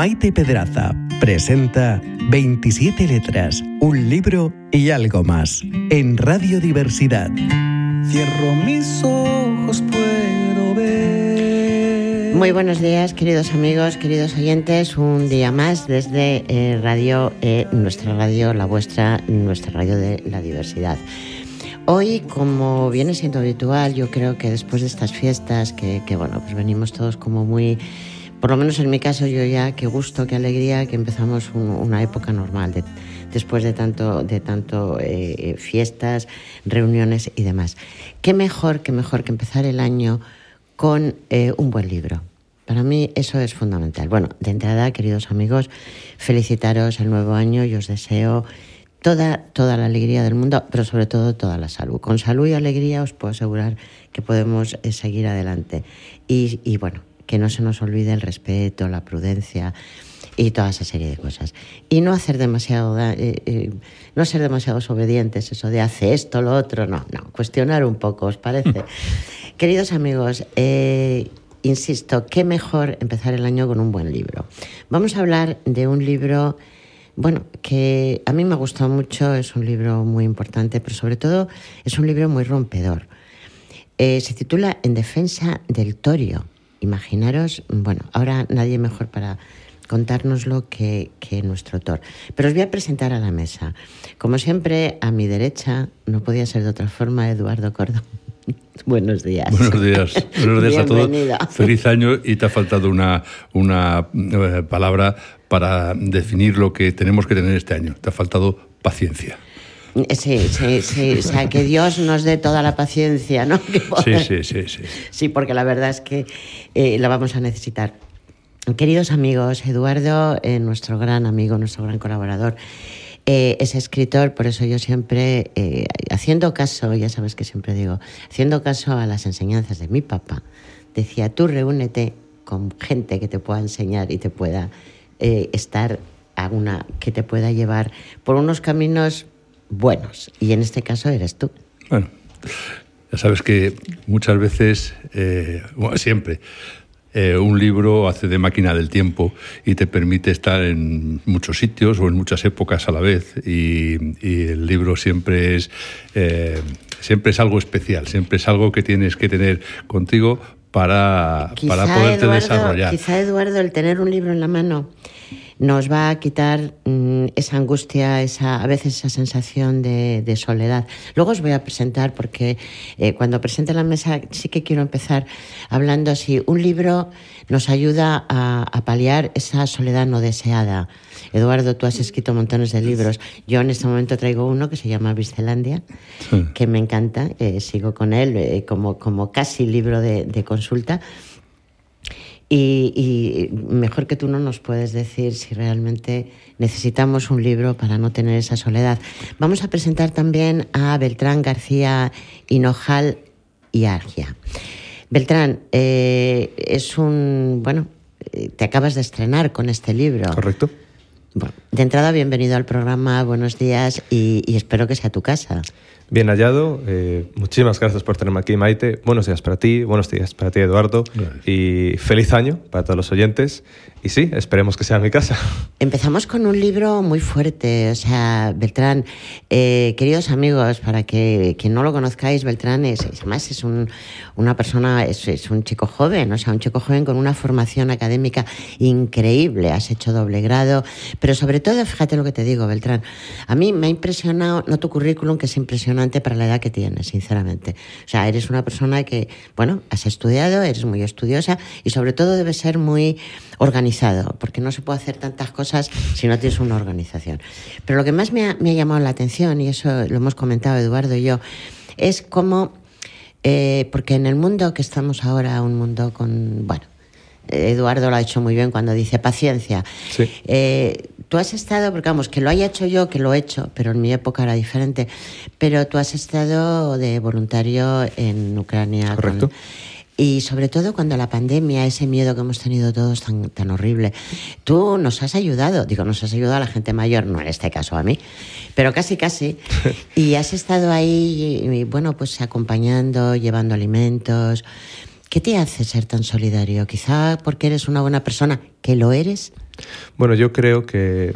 Maite Pedraza presenta 27 letras, un libro y algo más en Radio Diversidad. Cierro mis ojos, puedo ver. Muy buenos días, queridos amigos, queridos oyentes. Un día más desde eh, Radio, eh, nuestra radio, la vuestra, nuestra radio de la diversidad. Hoy, como viene siendo habitual, yo creo que después de estas fiestas, que, que bueno, pues venimos todos como muy por lo menos en mi caso yo ya, qué gusto, qué alegría que empezamos una época normal después de tanto, de tanto eh, fiestas, reuniones y demás. Qué mejor, qué mejor que empezar el año con eh, un buen libro. Para mí eso es fundamental. Bueno, de entrada, queridos amigos, felicitaros el nuevo año y os deseo toda, toda la alegría del mundo, pero sobre todo toda la salud. Con salud y alegría os puedo asegurar que podemos eh, seguir adelante. Y, y bueno, que no se nos olvide el respeto, la prudencia y toda esa serie de cosas. Y no hacer demasiado, eh, eh, no ser demasiado obedientes, eso de hace esto, lo otro, no, no, cuestionar un poco, ¿os parece? Queridos amigos, eh, insisto, qué mejor empezar el año con un buen libro. Vamos a hablar de un libro, bueno, que a mí me ha gustado mucho, es un libro muy importante, pero sobre todo es un libro muy rompedor. se titula En defensa del torio imaginaros, bueno, ahora nadie mejor para contárnoslo que, que nuestro autor. Pero os voy a presentar a la mesa. Como siempre, a mi derecha, no podía ser de otra forma, Eduardo Cordón. Buenos días. Buenos días. Buenos días a todos. Feliz año y te ha faltado una, una eh, palabra para definir lo que tenemos que tener este año. Te ha faltado paciencia. Sí, sí, sí. O sea, que Dios nos dé toda la paciencia, ¿no? Sí, sí, sí, sí. Sí, porque la verdad es que eh, la vamos a necesitar. Queridos amigos, Eduardo, eh, nuestro gran amigo, nuestro gran colaborador, eh, es escritor, por eso yo siempre, haciendo caso, ya sabes que siempre digo, haciendo caso a las enseñanzas de mi papá, decía, tú reúnete con gente que te pueda enseñar y te pueda estar a una, que te pueda llevar por unos caminos buenos. Y en este caso eres tú. Bueno, ya sabes que muchas veces, eh, bueno, siempre, eh, un libro hace de máquina del tiempo y te permite estar en muchos sitios o en muchas épocas a la vez. Y, el libro siempre es, eh, siempre es algo especial, siempre es algo que tienes que tener contigo para, para poderte desarrollar. Quizá, Eduardo, el tener un libro en la mano nos va a quitar mm, esa angustia, esa, a veces esa sensación de, soledad. Luego os voy a presentar, porque eh, cuando presente la mesa sí que quiero empezar hablando si un libro nos ayuda a, paliar esa soledad no deseada. Eduardo, tú has escrito montones de libros. Yo en este momento traigo uno que se llama Viscelandia, que me encanta, eh, sigo con él eh, como, como casi libro de, de consulta. Y, mejor que tú no nos puedes decir si realmente necesitamos un libro para no tener esa soledad. Vamos a presentar también a Beltrán García Hinojal y Argia. Beltrán, eh, es un. Bueno, eh, te acabas de estrenar con este libro. Correcto. Bueno, de entrada, bienvenido al programa, buenos días y, y espero que sea tu casa. Bien hallado. Eh, muchísimas gracias por tenerme aquí, Maite. Buenos días para ti, buenos días para ti, Eduardo. Y feliz año para todos los oyentes. Y sí, esperemos que sea mi casa. Empezamos con un libro muy fuerte, o sea, Beltrán, eh, queridos amigos, para que quien no lo conozcáis, Beltrán es, además es un, una persona, es, es, un chico joven, o sea, un chico joven con una formación académica increíble, has hecho doble grado, pero sobre todo, fíjate lo que te digo, Beltrán, a mí me ha impresionado, no tu currículum, que es impresionante para la edad que tienes, sinceramente. O sea, eres una persona que, bueno, has estudiado, eres muy estudiosa y sobre todo debes ser muy organizado, porque no se puede hacer tantas cosas si no tienes una organización. Pero lo que más me ha, llamado la atención, y eso lo hemos comentado Eduardo y yo, es cómo, eh, porque en el mundo que estamos ahora, un mundo con, bueno, Eduardo lo ha hecho muy bien cuando dice paciencia. Eh, tú has estado, porque vamos, que lo haya hecho yo, que lo he hecho, pero en mi época era diferente, pero tú has estado de voluntario en Ucrania. Correcto. Y sobre todo cuando la pandemia, ese miedo que hemos tenido todos tan, tan horrible, tú nos has ayudado, digo, nos has ayudado a la gente mayor, no en este caso a mí, pero casi, casi. Y has estado ahí, y, bueno, pues acompañando, llevando alimentos. ¿Qué te hace ser tan solidario? Quizá porque eres una buena persona, que lo eres, Bueno, yo creo que,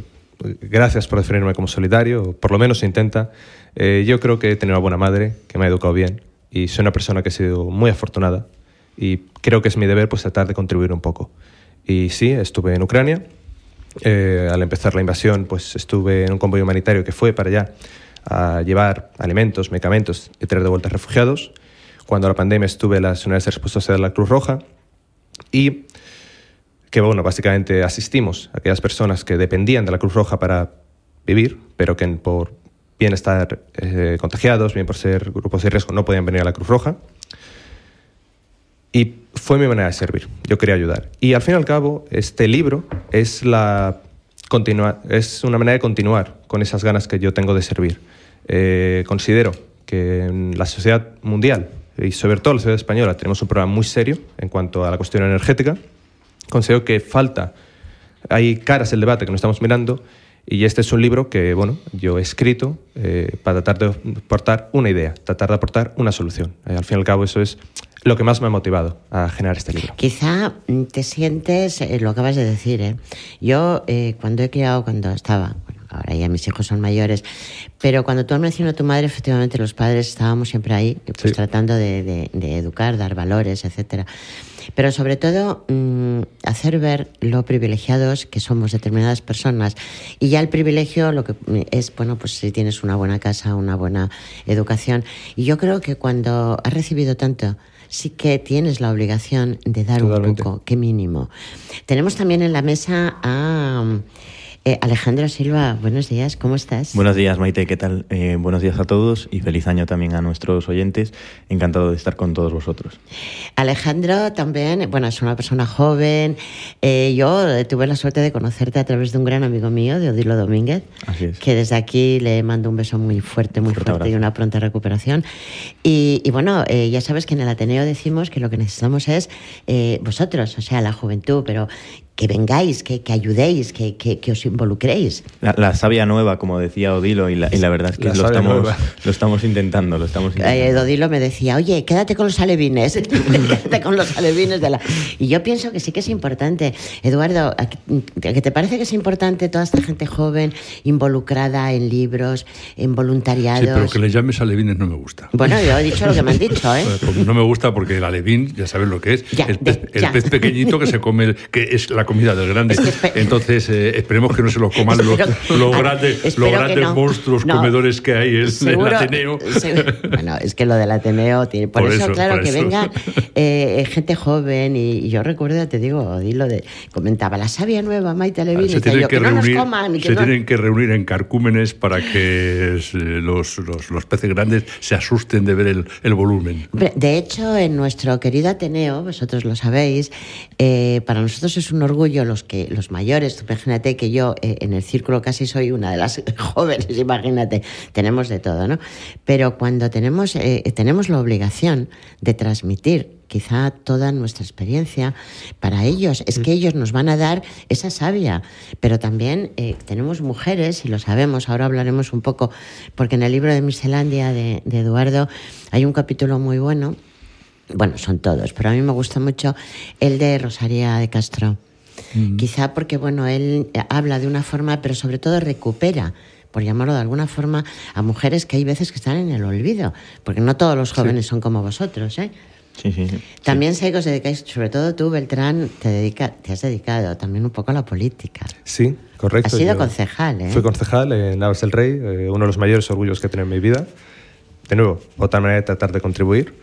gracias por definirme como solidario, por lo menos intenta. Eh, yo creo que he tenido una buena madre, que me ha educado bien, y soy una persona que ha sido muy afortunada, y creo que es mi deber pues tratar de contribuir un poco. Y sí, estuve en Ucrania, eh, al empezar la invasión, pues estuve en un convoy humanitario que fue para allá a llevar alimentos, medicamentos y traer de vuelta refugiados. Cuando la pandemia estuve en las unidades de respuesta de la Cruz Roja y que, bueno, básicamente asistimos a aquellas personas que dependían de la Cruz Roja para vivir, pero que por bien estar eh, contagiados, bien por ser grupos de riesgo, no podían venir a la Cruz Roja. Y fue mi manera de servir. Yo quería ayudar. Y al fin y al cabo, este libro es, la continua, es una manera de continuar con esas ganas que yo tengo de servir. Eh, considero que en la sociedad mundial y sobre todo en la sociedad española tenemos un problema muy serio en cuanto a la cuestión energética. Considero que falta, hay caras del debate que no estamos mirando y este es un libro que bueno, yo he escrito eh, para tratar de aportar una idea, tratar de aportar una solución. Eh, al fin y al cabo eso es lo que más me ha motivado a generar este libro. Quizá te sientes, eh, lo acabas de decir, ¿eh? yo eh, cuando he criado, cuando estaba, bueno, ahora ya mis hijos son mayores, pero cuando tú has mencionado a tu madre, efectivamente los padres estábamos siempre ahí, pues Sí. tratando de, de- de educar, dar valores, etcétera. Pero sobre todo, mm, hacer ver lo privilegiados que somos determinadas personas. Y ya el privilegio lo que mm, es, bueno, pues si tienes una buena casa, una buena educación. Y yo creo que cuando has recibido tanto, sí que tienes la obligación de dar Totalmente. un poco, qué mínimo. Tenemos también en la mesa a eh, Alejandro Silva. Buenos días, ¿cómo estás? Buenos días, Maite, ¿qué tal? Eh, buenos días a todos y feliz año también a nuestros oyentes. Encantado de estar con todos vosotros. Alejandro también, bueno, es una persona joven. Eh, yo tuve la suerte de conocerte a través de un gran amigo mío, de Odilo Domínguez, Así es. que desde aquí le mando un beso muy fuerte, muy Fuerte fuerte y una pronta recuperación. Y, y bueno, ya sabes que en el Ateneo decimos que lo que necesitamos es vosotros, o sea, la juventud, pero que vengáis, que, que ayudéis, que, que- que os involucréis. La, la savia nueva, como decía Odilo, y la, y la verdad es que La lo estamos, nueva. lo estamos intentando, lo estamos Eh, intentando. Dodilo me decía, oye, quédate con los alevines, quédate con los alevines de la... Y yo pienso que sí que es importante. Eduardo, ¿a qué te parece que es importante toda esta gente joven involucrada en libros, en Sí, voluntariados? pero que le llames alevines no me gusta. Bueno, yo he dicho lo que me han dicho, ¿eh? Porque No me gusta porque el alevín, ya sabes lo que es, Ya, el, pez, de- el pez pequeñito que se come, el- que es la comida del grande. Es que espe- Entonces, eh, esperemos que no se los coman los, los Ah, grandes, los grandes no. monstruos No. comedores que hay en el Ateneo. seguro- bueno, es que lo del Ateneo tiene. Por, Por eso, eso, claro, por que eso. venga eh, gente joven. Y, y yo recuerdo, te digo, Dilo de. Comentaba la savia nueva, Maite Levine. se decía tienen yo, que, que, no reunir, coman. y que se no- tienen que reunir en carcúmenes para que eh, los, los- los peces grandes se asusten de ver el, el volumen. De hecho, en nuestro querido Ateneo, vosotros lo sabéis, eh, para nosotros es un orgullo los que los mayores. Imagínate que yo eh, en el círculo casi soy una de las jóvenes, imagínate, tenemos de todo, ¿no? Pero cuando tenemos, eh, tenemos la obligación de transmitir quizá toda nuestra experiencia para ellos. Es que ellos nos van a dar esa savia, pero también eh, tenemos mujeres, y lo sabemos, ahora hablaremos un poco, porque en el libro de Miscelandia de, Eduardo hay un capítulo muy bueno, bueno, son todos, pero a mí me gusta mucho el de Rosaria de Castro. Quizá porque, bueno, él eh, habla de una forma, pero sobre todo recupera por llamarlo de alguna forma, a mujeres que hay veces que están en el olvido, porque no todos los jóvenes son como vosotros, ¿eh? Sí, sí, sí. También sé que os dedicáis, sobre todo tú, Beltrán, te, dedica, te has dedicado también un poco a la política. Sí, correcto. Has sido Yo concejal, ¿eh? Fui concejal en Navas del Rey, eh, uno de los mayores orgullos que he tenido en mi vida. De nuevo, otra manera de tratar de contribuir.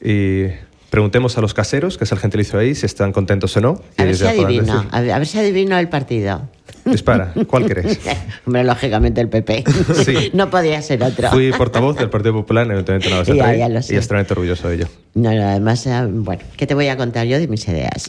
Y preguntemos a los caseros, que es el gentilicio ahí, si están contentos o no. A ver si adivino, decir. a ver, a ver si adivino el partido. Dispara, ¿cuál querés? Hombre, lógicamente el PP. Sí. No podía ser otro. Fui portavoz del Partido Popular en el Ayuntamiento de Navas Ya, ya y extremadamente orgulloso de ello. No, no, además, eh, bueno, ¿qué te voy a contar yo de mis ideas?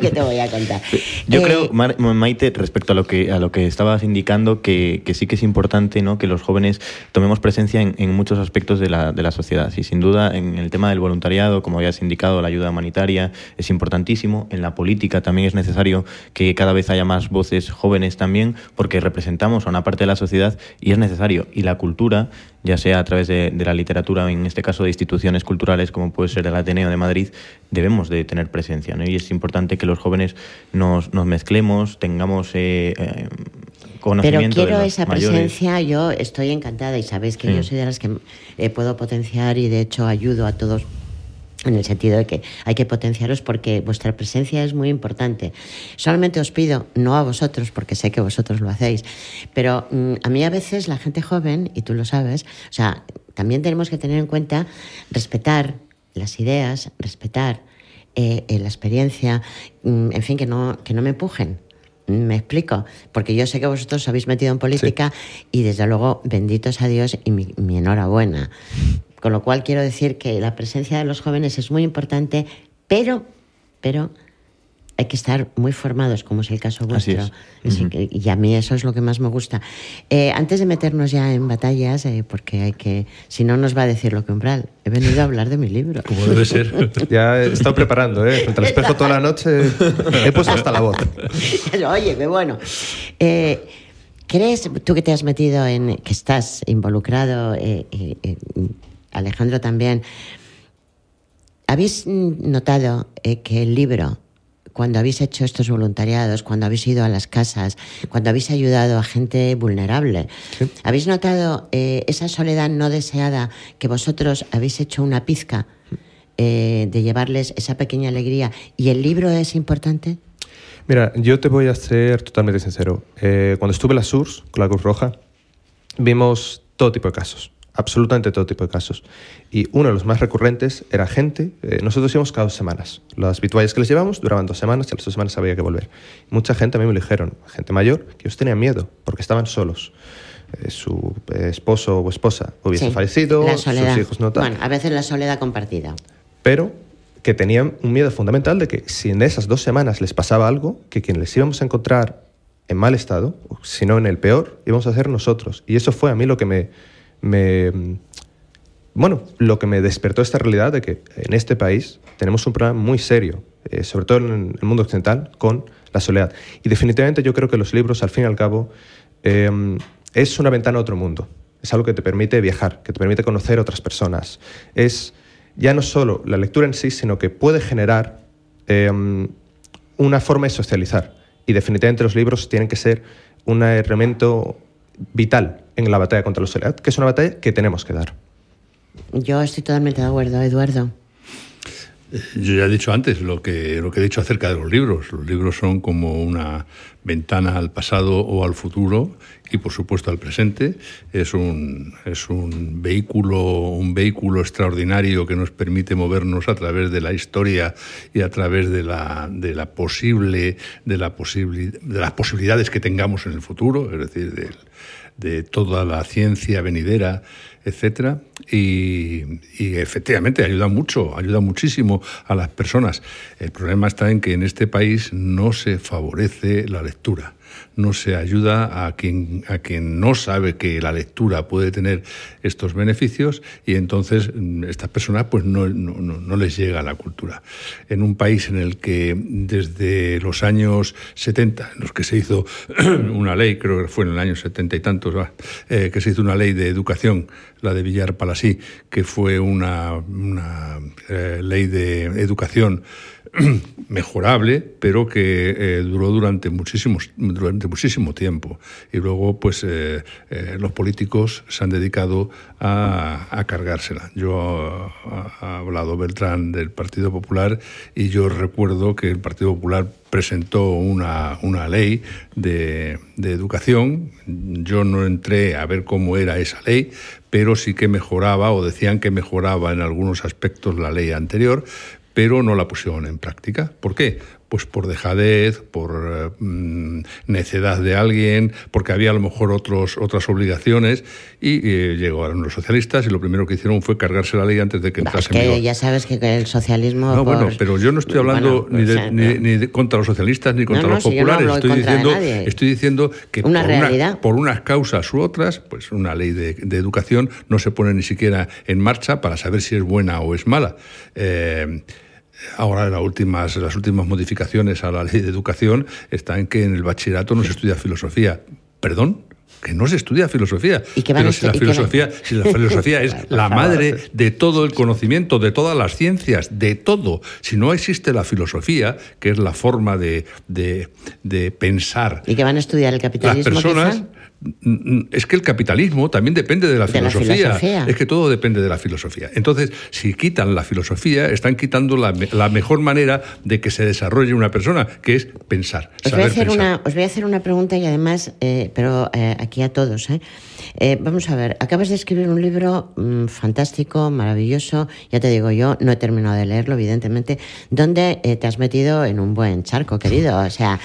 ¿Qué te voy a contar? Yo Eh, creo, Mar- Maite, respecto a lo que a lo que estabas indicando, que, que sí que es importante ¿no? que los jóvenes tomemos presencia en, en muchos aspectos de la, de la sociedad. Y sin duda, en el tema del voluntariado, como habías indicado, la ayuda humanitaria es importantísimo. En la política también es necesario que cada vez haya más voces jóvenes también, porque representamos a una parte de la sociedad y es necesario. Y la cultura ya sea a través de, la literatura, en este caso de instituciones culturales como puede ser el Ateneo de Madrid, debemos de tener presencia. ¿no? Y es importante que los jóvenes nos, nos mezclemos, tengamos eh, eh. Pero quiero esa mayores. presencia, yo estoy encantada y sabéis que yo soy de las que eh, puedo potenciar y de hecho ayudo a todos en el sentido de que hay que potenciaros porque vuestra presencia es muy importante. Solamente os pido, no a vosotros, porque sé que vosotros lo hacéis, pero mm, a mí a veces la gente joven, y tú lo sabes, o sea, también tenemos que tener en cuenta respetar las ideas, respetar eh, eh, la experiencia, mm, en fin, que no, que no me empujen. Me explico, porque yo sé que vosotros os habéis metido en política y desde luego benditos a Dios y mi, mi enhorabuena. Con lo cual quiero decir que la presencia de los jóvenes es muy importante, pero, pero hay que estar muy formados, como es el caso Así vuestro. es. Así que- y a mí eso es lo que más me gusta. Eh, antes de meternos ya en batallas, eh, porque hay que, si no nos va a decir lo que umbral, he venido a hablar de mi libro. Como debe ser. Ya he estado preparando, ¿eh? Frente al espejo toda la noche. He puesto hasta la voz. Oye, qué bueno. Eh, ¿Crees, tú que te has metido en, que estás involucrado, eh, eh, eh, Alejandro también, ¿habéis notado eh, que el libro, cuando habéis hecho estos voluntariados, cuando habéis ido a las casas, cuando habéis ayudado a gente vulnerable, ¿habéis notado eh, esa soledad no deseada que vosotros habéis hecho una pizca eh, de llevarles esa pequeña alegría? ¿Y el libro es importante? Mira, yo te voy a ser totalmente sincero. Cuando estuve en la SURS con la Cruz Roja, vimos todo tipo de casos, absolutamente todo tipo de casos. Y uno de los más recurrentes era gente, eh, nosotros íbamos cada dos semanas. Las vituallas que les llevamos duraban dos semanas y a las dos semanas había que volver. Mucha gente a mí me lo dijeron, gente mayor, que ellos tenían miedo porque estaban solos. Eh, su eh, esposo o esposa hubiese Sí, fallecido, sus hijos no tal. Bueno, a veces la soledad compartida. pero que tenían un miedo fundamental de que si en esas dos semanas les pasaba algo, que quien les íbamos a encontrar en mal estado, si no en el peor, íbamos a ser nosotros. Y eso fue a mí lo que me, bueno, lo que me despertó esta realidad de que en este país tenemos un problema muy serio, eh, sobre todo en el mundo occidental, con la soledad. Y definitivamente yo creo que los libros, al fin y al cabo, eh, es una ventana a otro mundo. Es algo que te permite viajar, que te permite conocer otras personas. Es ya no solo la lectura en sí, sino que puede generar eh, una forma de socializar. Y definitivamente los libros tienen que ser un elemento vital en la batalla contra la soledad, que es una batalla que tenemos que dar. Yo estoy totalmente de acuerdo, Eduardo. Yo ya he dicho antes lo que, lo que he dicho acerca de los libros. Los libros son como una ventana al pasado o al futuro y por supuesto al presente. Es un, es un, vehículo, un vehículo extraordinario que nos permite movernos a través de la historia y a través de, la, de, la posible, de, la posible, de las posibilidades que tengamos en el futuro, es decir, del, de toda la ciencia venidera, etcétera, y, y, efectivamente ayuda mucho, ayuda muchísimo a las personas. El problema está en que en este país no se favorece la lectura, no se ayuda a quien, a quien no sabe que la lectura puede tener estos beneficios y entonces estas personas pues no, no, no les llega la cultura. En un país en el que desde los años 70, en los que se hizo una ley, creo que fue en el año 70 y tantos, eh, que se hizo una ley de educación, la de Villar Palasí, que fue una, una eh, ley de educación mejorable, pero que eh, duró durante, muchísimos, durante muchísimo tiempo. Y luego, pues, eh, eh, los políticos se han dedicado a, a cargársela. Yo ha hablado Beltrán del Partido Popular y yo recuerdo que el Partido Popular presentó una, una ley de, de, educación. Yo no entré a ver cómo era esa ley, pero sí que mejoraba, o decían que mejoraba en algunos aspectos la ley anterior, pero no la pusieron en práctica. ¿Por qué? Pues por dejadez, por eh, necedad de alguien, porque había a lo mejor otros, otras obligaciones y eh, llegaron los socialistas y lo primero que hicieron fue cargarse la ley antes de que entrase es que en. Ya sabes que el socialismo... No, por... bueno, pero yo no estoy hablando bueno, ni, de, o sea, ni, no. ni de contra los socialistas ni contra no, los si populares. no estoy, diciendo, estoy diciendo que una por. Una, por unas causas u otras, pues una ley de, de, educación no se pone ni siquiera en marcha para saber si es buena o es mala. Eh, Ahora las últimas, las últimas modificaciones a la ley de educación están en que en el bachillerato no se estudia filosofía. ¿Perdón? que no se estudia filosofía. ¿Y que van Pero a si la filosofía, si la filosofía es la madre de todo el conocimiento, de todas las ciencias, de todo. Si no existe la filosofía, que es la forma de, de- de pensar ¿Y que van a estudiar el las capitalismo? personas. quizá? Es que el capitalismo también depende de la, De la filosofía. Es que todo depende de la filosofía. Entonces, si quitan la filosofía, están quitando la, la mejor manera de que se desarrolle una persona, que es pensar. Os voy, a hacer pensar. una, os voy a hacer una pregunta y además, eh, pero eh, aquí a todos. ¿eh? Eh, vamos a ver, acabas de escribir un libro mm, fantástico, maravilloso, ya te digo yo, no he terminado de leerlo, evidentemente, donde te has metido en un buen charco, querido. O sea,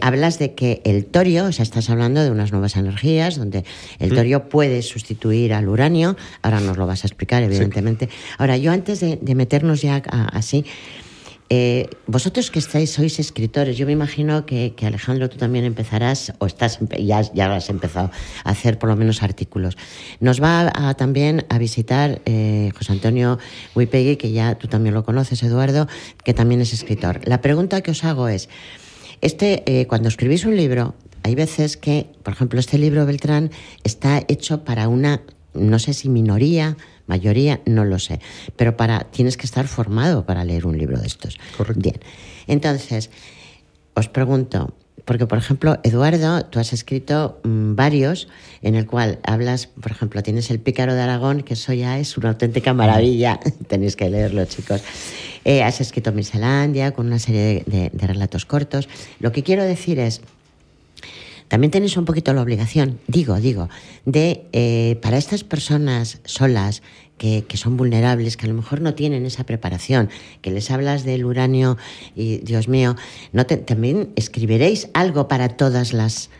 hablas de que el torio, o sea, estás hablando de unas nuevas energías, donde el torio puede sustituir al uranio, ahora nos lo vas a explicar, evidentemente. Ahora, yo antes de, de meternos ya a- así, eh, vosotros que estáis, sois escritores, yo me imagino que, que, Alejandro tú también empezarás, o estás ya, ya has empezado a hacer por lo menos artículos. Nos va a- también a visitar eh, José Antonio Wipegui, que ya tú también lo conoces, Eduardo, que también es escritor. La pregunta que os hago es, este, eh, cuando escribís un libro, hay veces que, por ejemplo, este libro Beltrán está hecho para una, no sé si minoría, mayoría, no lo sé, pero para tienes que estar formado para leer un libro de estos. Correcto. Bien. Entonces, os pregunto, porque por ejemplo, Eduardo, tú has escrito mm, varios en el cual hablas, por ejemplo, tienes El Pícaro de Aragón, que eso ya es una auténtica maravilla, tenéis que leerlo, chicos. Eh, has escrito Miselandia con una serie de, de- de relatos cortos. Lo que quiero decir es, también tenéis un poquito la obligación, digo, digo, de eh, para estas personas solas que, que son vulnerables, que a lo mejor no tienen esa preparación, que les hablas del uranio y Dios mío, no te- también escribiréis algo para todas las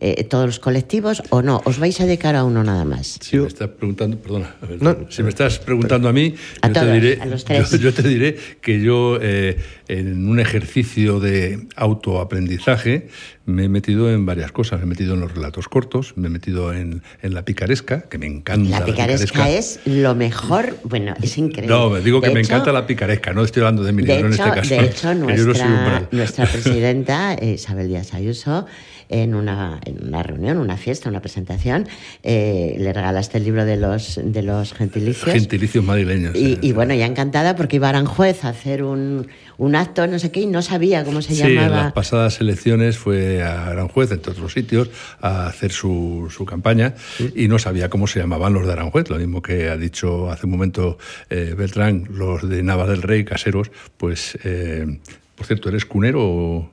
eh, todos los colectivos o no, os vais a dedicar a uno nada más. Si Yo- me estás preguntando, perdona, a ver, No. si me estás preguntando a mí, A yo, te todos, diré, a los tres. yo- yo te diré que yo eh, en un ejercicio de autoaprendizaje me he metido en varias cosas. Me he metido en los relatos cortos, me he metido en, en la picaresca, que me encanta. La picaresca es lo mejor, bueno, es increíble. No, me digo que De me hecho- encanta la picaresca, no estoy hablando de mi libro en este caso. de hecho, que yo no soy un nuestra, nuestra presidenta, eh, Isabel Díaz Ayuso, en una, en una reunión, una fiesta, una presentación, eh, le regalaste el libro de los, de los gentilicios. Gentilicios madrileños. Y, y sí. bueno, ya encantada porque iba a Aranjuez a hacer un, un acto, no sé qué, y no sabía cómo se Sí, en llamaba. las pasadas elecciones fue a Aranjuez, entre otros sitios, a hacer su, su campaña y no sabía cómo se llamaban los de Aranjuez. Lo mismo que ha dicho hace un momento eh, Beltrán, los de Nava del Rey, caseros. Pues, eh, por cierto, ¿eres cunero o,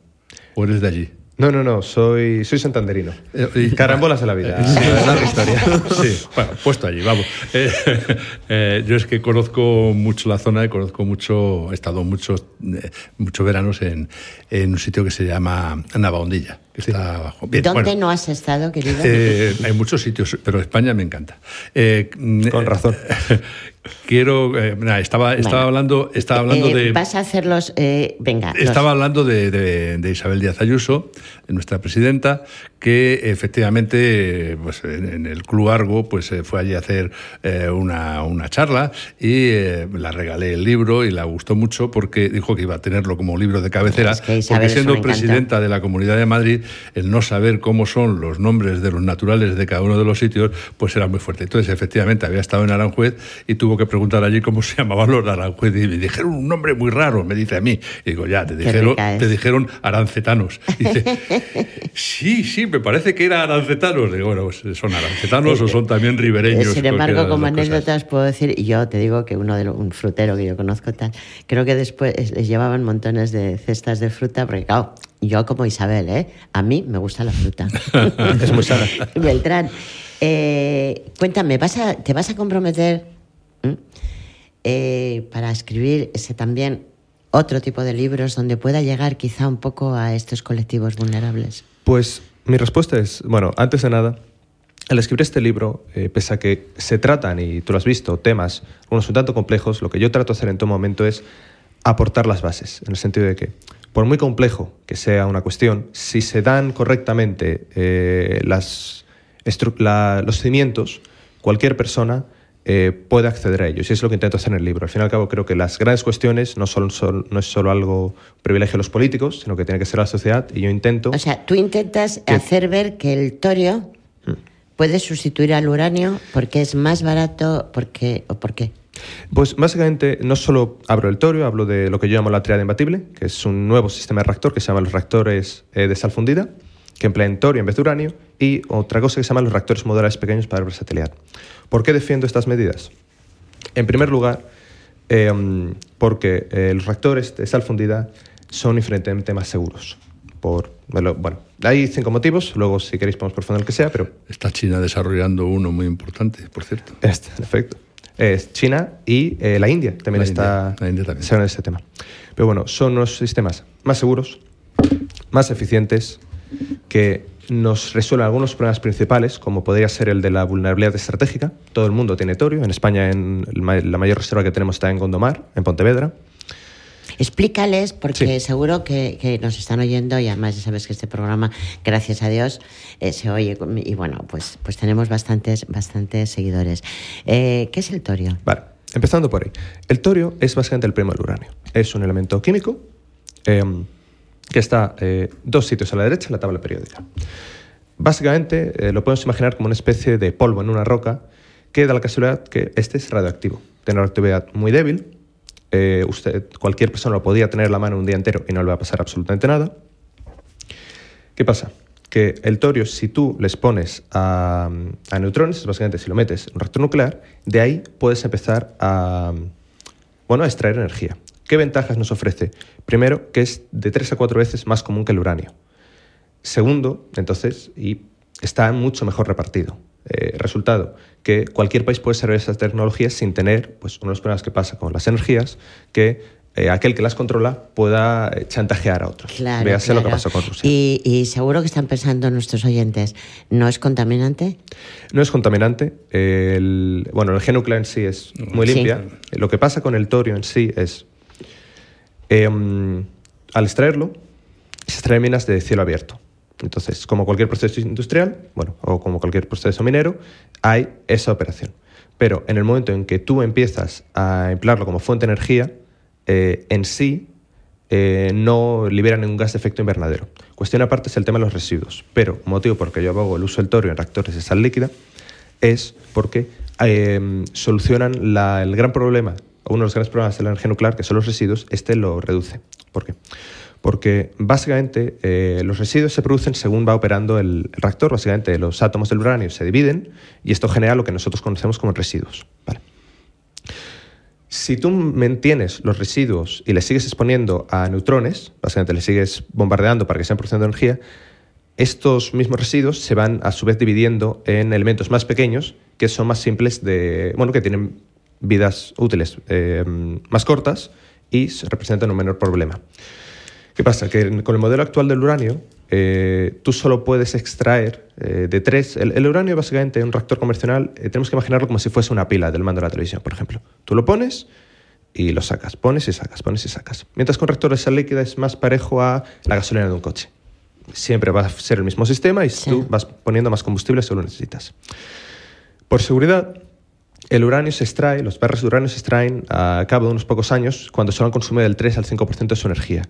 o eres de allí? No, no, no, soy, soy santanderino. Eh, y- Carambolas de la vida. Sí. es larga historia. Sí, bueno, puesto allí, vamos. Eh, eh, yo es que conozco mucho la zona y conozco mucho, he estado muchos, eh, muchos veranos en, en un sitio que se llama Navahondilla, que está abajo. Bien, ¿Dónde bueno, no has estado, querido? eh, hay muchos sitios, pero España me encanta. Con razón. Quiero, eh, estaba, estaba Bueno, hablando, estaba hablando Eh, de... Vas a hacerlos, eh, venga. los- Estaba hablando de, de- de Isabel Díaz Ayuso, nuestra presidenta, que efectivamente pues, en, el Club Argo pues, eh, fue allí a hacer eh, una, una charla y eh, la regalé el libro y la gustó mucho porque dijo que iba a tenerlo como libro de cabecera. Es que Isabel, porque siendo presidenta de la Comunidad de Madrid, el no saber cómo son los nombres de los naturales de cada uno de los sitios, pues era muy fuerte. Entonces, efectivamente, había estado en Aranjuez y tuvo que preguntar allí cómo se llamaban los de Aranjuez y me dijeron un nombre muy raro, me dice a mí. Y digo, ya, te Qué dijeron, te dijeron arancetanos. Y dice, sí, sí, me parece que era arancetanos. Digo, bueno, pues son arancetanos o son también ribereños. Sin embargo, como anécdotas puedo decir, y yo te digo que uno de lo- un frutero que yo conozco tal, creo que después les llevaban montones de cestas de fruta, porque claro, yo como Isabel, ¿eh? a mí me gusta la fruta. Es muy sana. Beltrán, eh, cuéntame, ¿vas a, ¿te vas a comprometer ¿m? eh, para escribir ese también otro tipo de libros donde pueda llegar quizá un poco a estos colectivos vulnerables? Pues mi respuesta es, bueno, antes de nada, al escribir este libro, eh, pese a que se tratan, y tú lo has visto, temas, unos un tanto complejos, lo que yo trato de hacer en todo momento es aportar las bases, en el sentido de que, por muy complejo que sea una cuestión, si se dan correctamente eh, las, los cimientos, cualquier persona eh, puede acceder a ellos. Y es lo que intento hacer en el libro. Al fin y al cabo, creo que las grandes cuestiones no, son, son- no es solo algo privilegio de los políticos, sino que tiene que ser la sociedad. Y yo intento... O sea, tú intentas Que- hacer ver que el torio ¿Puede sustituir al uranio porque es más barato porque, o por qué? Pues básicamente no solo hablo del torio, hablo de lo que yo llamo la triada imbatible, que es un nuevo sistema de reactor que se llama los reactores eh, de sal fundida, que emplean torio en vez de uranio, y otra cosa que se llama los reactores modulares pequeños para versatilidad. ¿Por qué defiendo estas medidas? En primer lugar, em, porque eh, los reactores de sal fundida son infinitamente más seguros. Por, bueno, hay cinco motivos, luego si queréis podemos profundizar el que sea, pero... Está China desarrollando uno muy importante, por cierto. Este, en efecto es China y eh, la India también está en ese tema. Pero bueno, son unos sistemas más seguros, más eficientes, que nos resuelven algunos problemas principales, como podría ser el de la vulnerabilidad estratégica. Todo el mundo tiene torio. En España en la mayor reserva que tenemos está en Gondomar, en Pontevedra. Explícales, porque seguro que, nos están oyendo y además ya sabes que este programa, gracias a Dios, eh, se oye y bueno, pues, pues tenemos bastantes, bastantes seguidores. Eh, ¿Qué es el torio? Vale, empezando por ahí. El torio es básicamente el primo del uranio. Es un elemento químico em, que está eh, dos sitios a la derecha en la tabla periódica. Básicamente lo podemos imaginar como una especie de polvo en una roca que da la casualidad que este es radioactivo. Tiene una reactividad muy débil, eh, cualquier persona lo podía tener en la mano un día entero y no le va a pasar absolutamente nada. ¿Qué pasa? Que el torio, si tú les pones a, neutrones, básicamente si lo metes en un reactor nuclear, de ahí puedes empezar a, bueno, a extraer energía. ¿Qué ventajas nos ofrece? Primero, que es de tres a cuatro veces más común que el uranio. Segundo, entonces, y está mucho mejor repartido. Eh, resultado, que cualquier país puede desarrollar esas tecnologías sin tener pues, uno de los problemas que pasa con las energías, que eh, aquel que las controla pueda eh, chantajear a otros. Claro, Véase lo que pasó con Rusia. Y, seguro que están pensando nuestros oyentes, ¿no es contaminante? No es contaminante. El, bueno, la energía nuclear en sí es muy limpia. Lo que pasa con el torio en sí es, em, al extraerlo, se extraen minas de cielo abierto. Entonces, como cualquier proceso industrial, bueno, o como cualquier proceso minero, hay esa operación. Pero en el momento en que tú empiezas a emplearlo como fuente de energía, eh, en sí eh, no libera ningún gas de efecto invernadero. Cuestión aparte es el tema de los residuos. Pero motivo por que yo abogo el uso del torio en reactores de sal líquida es porque eh, solucionan el gran problema, uno de los grandes problemas de la energía nuclear, que son los residuos, este lo reduce. ¿Por qué? porque básicamente eh, los residuos se producen según va operando el, reactor. Básicamente los átomos del uranio se dividen y esto genera lo que nosotros conocemos como residuos. Si tú mantienes los residuos y les sigues exponiendo a neutrones, básicamente les sigues bombardeando para que sean produciendo energía, estos mismos residuos se van a su vez dividiendo en elementos más pequeños que son más simples de, bueno, que tienen vidas útiles eh, más cortas y representan un menor problema. ¿Qué pasa? Que con el modelo actual del uranio, eh, tú solo puedes extraer eh, de tres. El, uranio, básicamente, en un reactor convencional, eh, tenemos que imaginarlo como si fuese una pila del mando de la televisión, por ejemplo. Tú lo pones y lo sacas, pones y sacas, pones y sacas. Mientras con reactores de sal líquida es más parejo a la gasolina de un coche. Siempre va a ser el mismo sistema y tú vas poniendo más combustible según lo necesitas. Por seguridad, el uranio se extrae, los barras de uranio se extraen a cabo de unos pocos años cuando solo han consumido del 3 al 5% de su energía.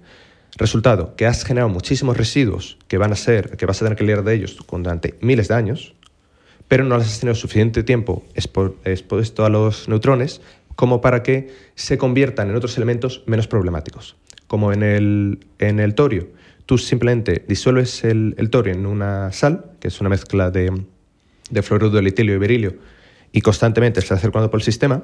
Resultado, que has generado muchísimos residuos que van a ser, que vas a tener que lidiar de ellos durante miles de años, pero no las has tenido suficiente tiempo expuesto a los neutrones como para que se conviertan en otros elementos menos problemáticos. Como en el, en el torio, tú simplemente disuelves el, torio en una sal, que es una mezcla de, de fluoruro de litilio y berilio, y constantemente se está circulando por el sistema,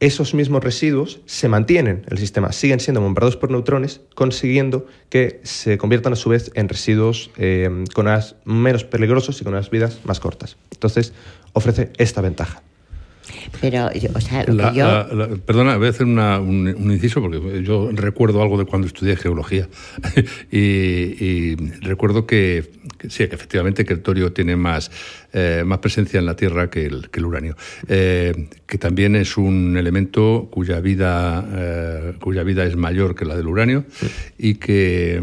esos mismos residuos se mantienen en el sistema, siguen siendo bombardeados por neutrones, consiguiendo que se conviertan a su vez en residuos eh, con menos peligrosos y con unas vidas más cortas. Entonces, ofrece esta ventaja. Pero, o sea, perdona, voy a hacer un, inciso porque yo recuerdo algo de cuando estudié geología. Y, recuerdo que, sí, que efectivamente que el torio tiene más, eh, más presencia en la Tierra que el, que el uranio, eh, que también es un elemento cuya vida, eh, cuya vida es mayor que la del uranio y que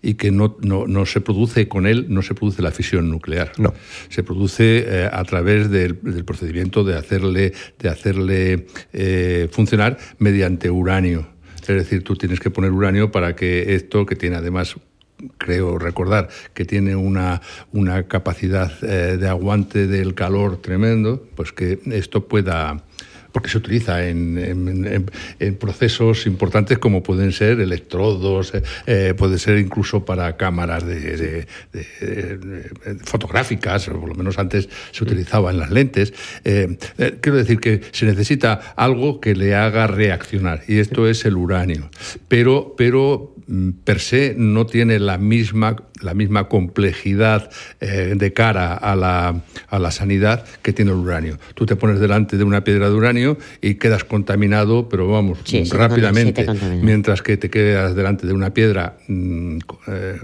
y que no, no, se produce con él, no se produce la fisión nuclear. No. Se produce eh, a través del, procedimiento de hacerle, de hacerle eh, funcionar mediante uranio. Es decir, tú tienes que poner uranio para que esto, que tiene además creo recordar que tiene una, una capacidad eh, de aguante del calor tremendo, pues que esto pueda porque se utiliza en, procesos importantes como pueden ser electrodos, eh, eh, puede ser incluso para cámaras de, fotográficas, o por lo menos antes se utilizaba en las lentes. Eh, quiero decir que se necesita algo que le haga reaccionar, y esto es el uranio. Pero, pero mm, per se no tiene la misma la misma complejidad eh, de cara a la, a la, sanidad que tiene el uranio. Tú te pones delante de una piedra de uranio y quedas contaminado, pero vamos, rápidamente, mientras que te quedas delante de una piedra mm, eh,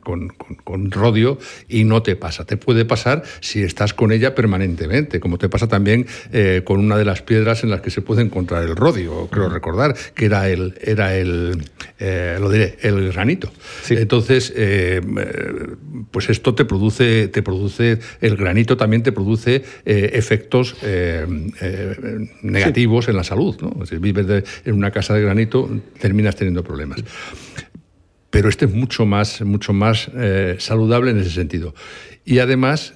con, con, rodio y no te pasa. Te puede pasar si estás con ella permanentemente, como te pasa también eh, con una de las piedras en las que se puede encontrar el rodio, creo recordar, que era el, era el lo diré, el granito. Entonces, eh, pues esto te produce, te produce, el granito también te produce eh, efectos eh, negativos en la salud. Si vives en una casa de granito, terminas teniendo problemas. Pero este es mucho más, mucho más saludable en ese sentido. Y además,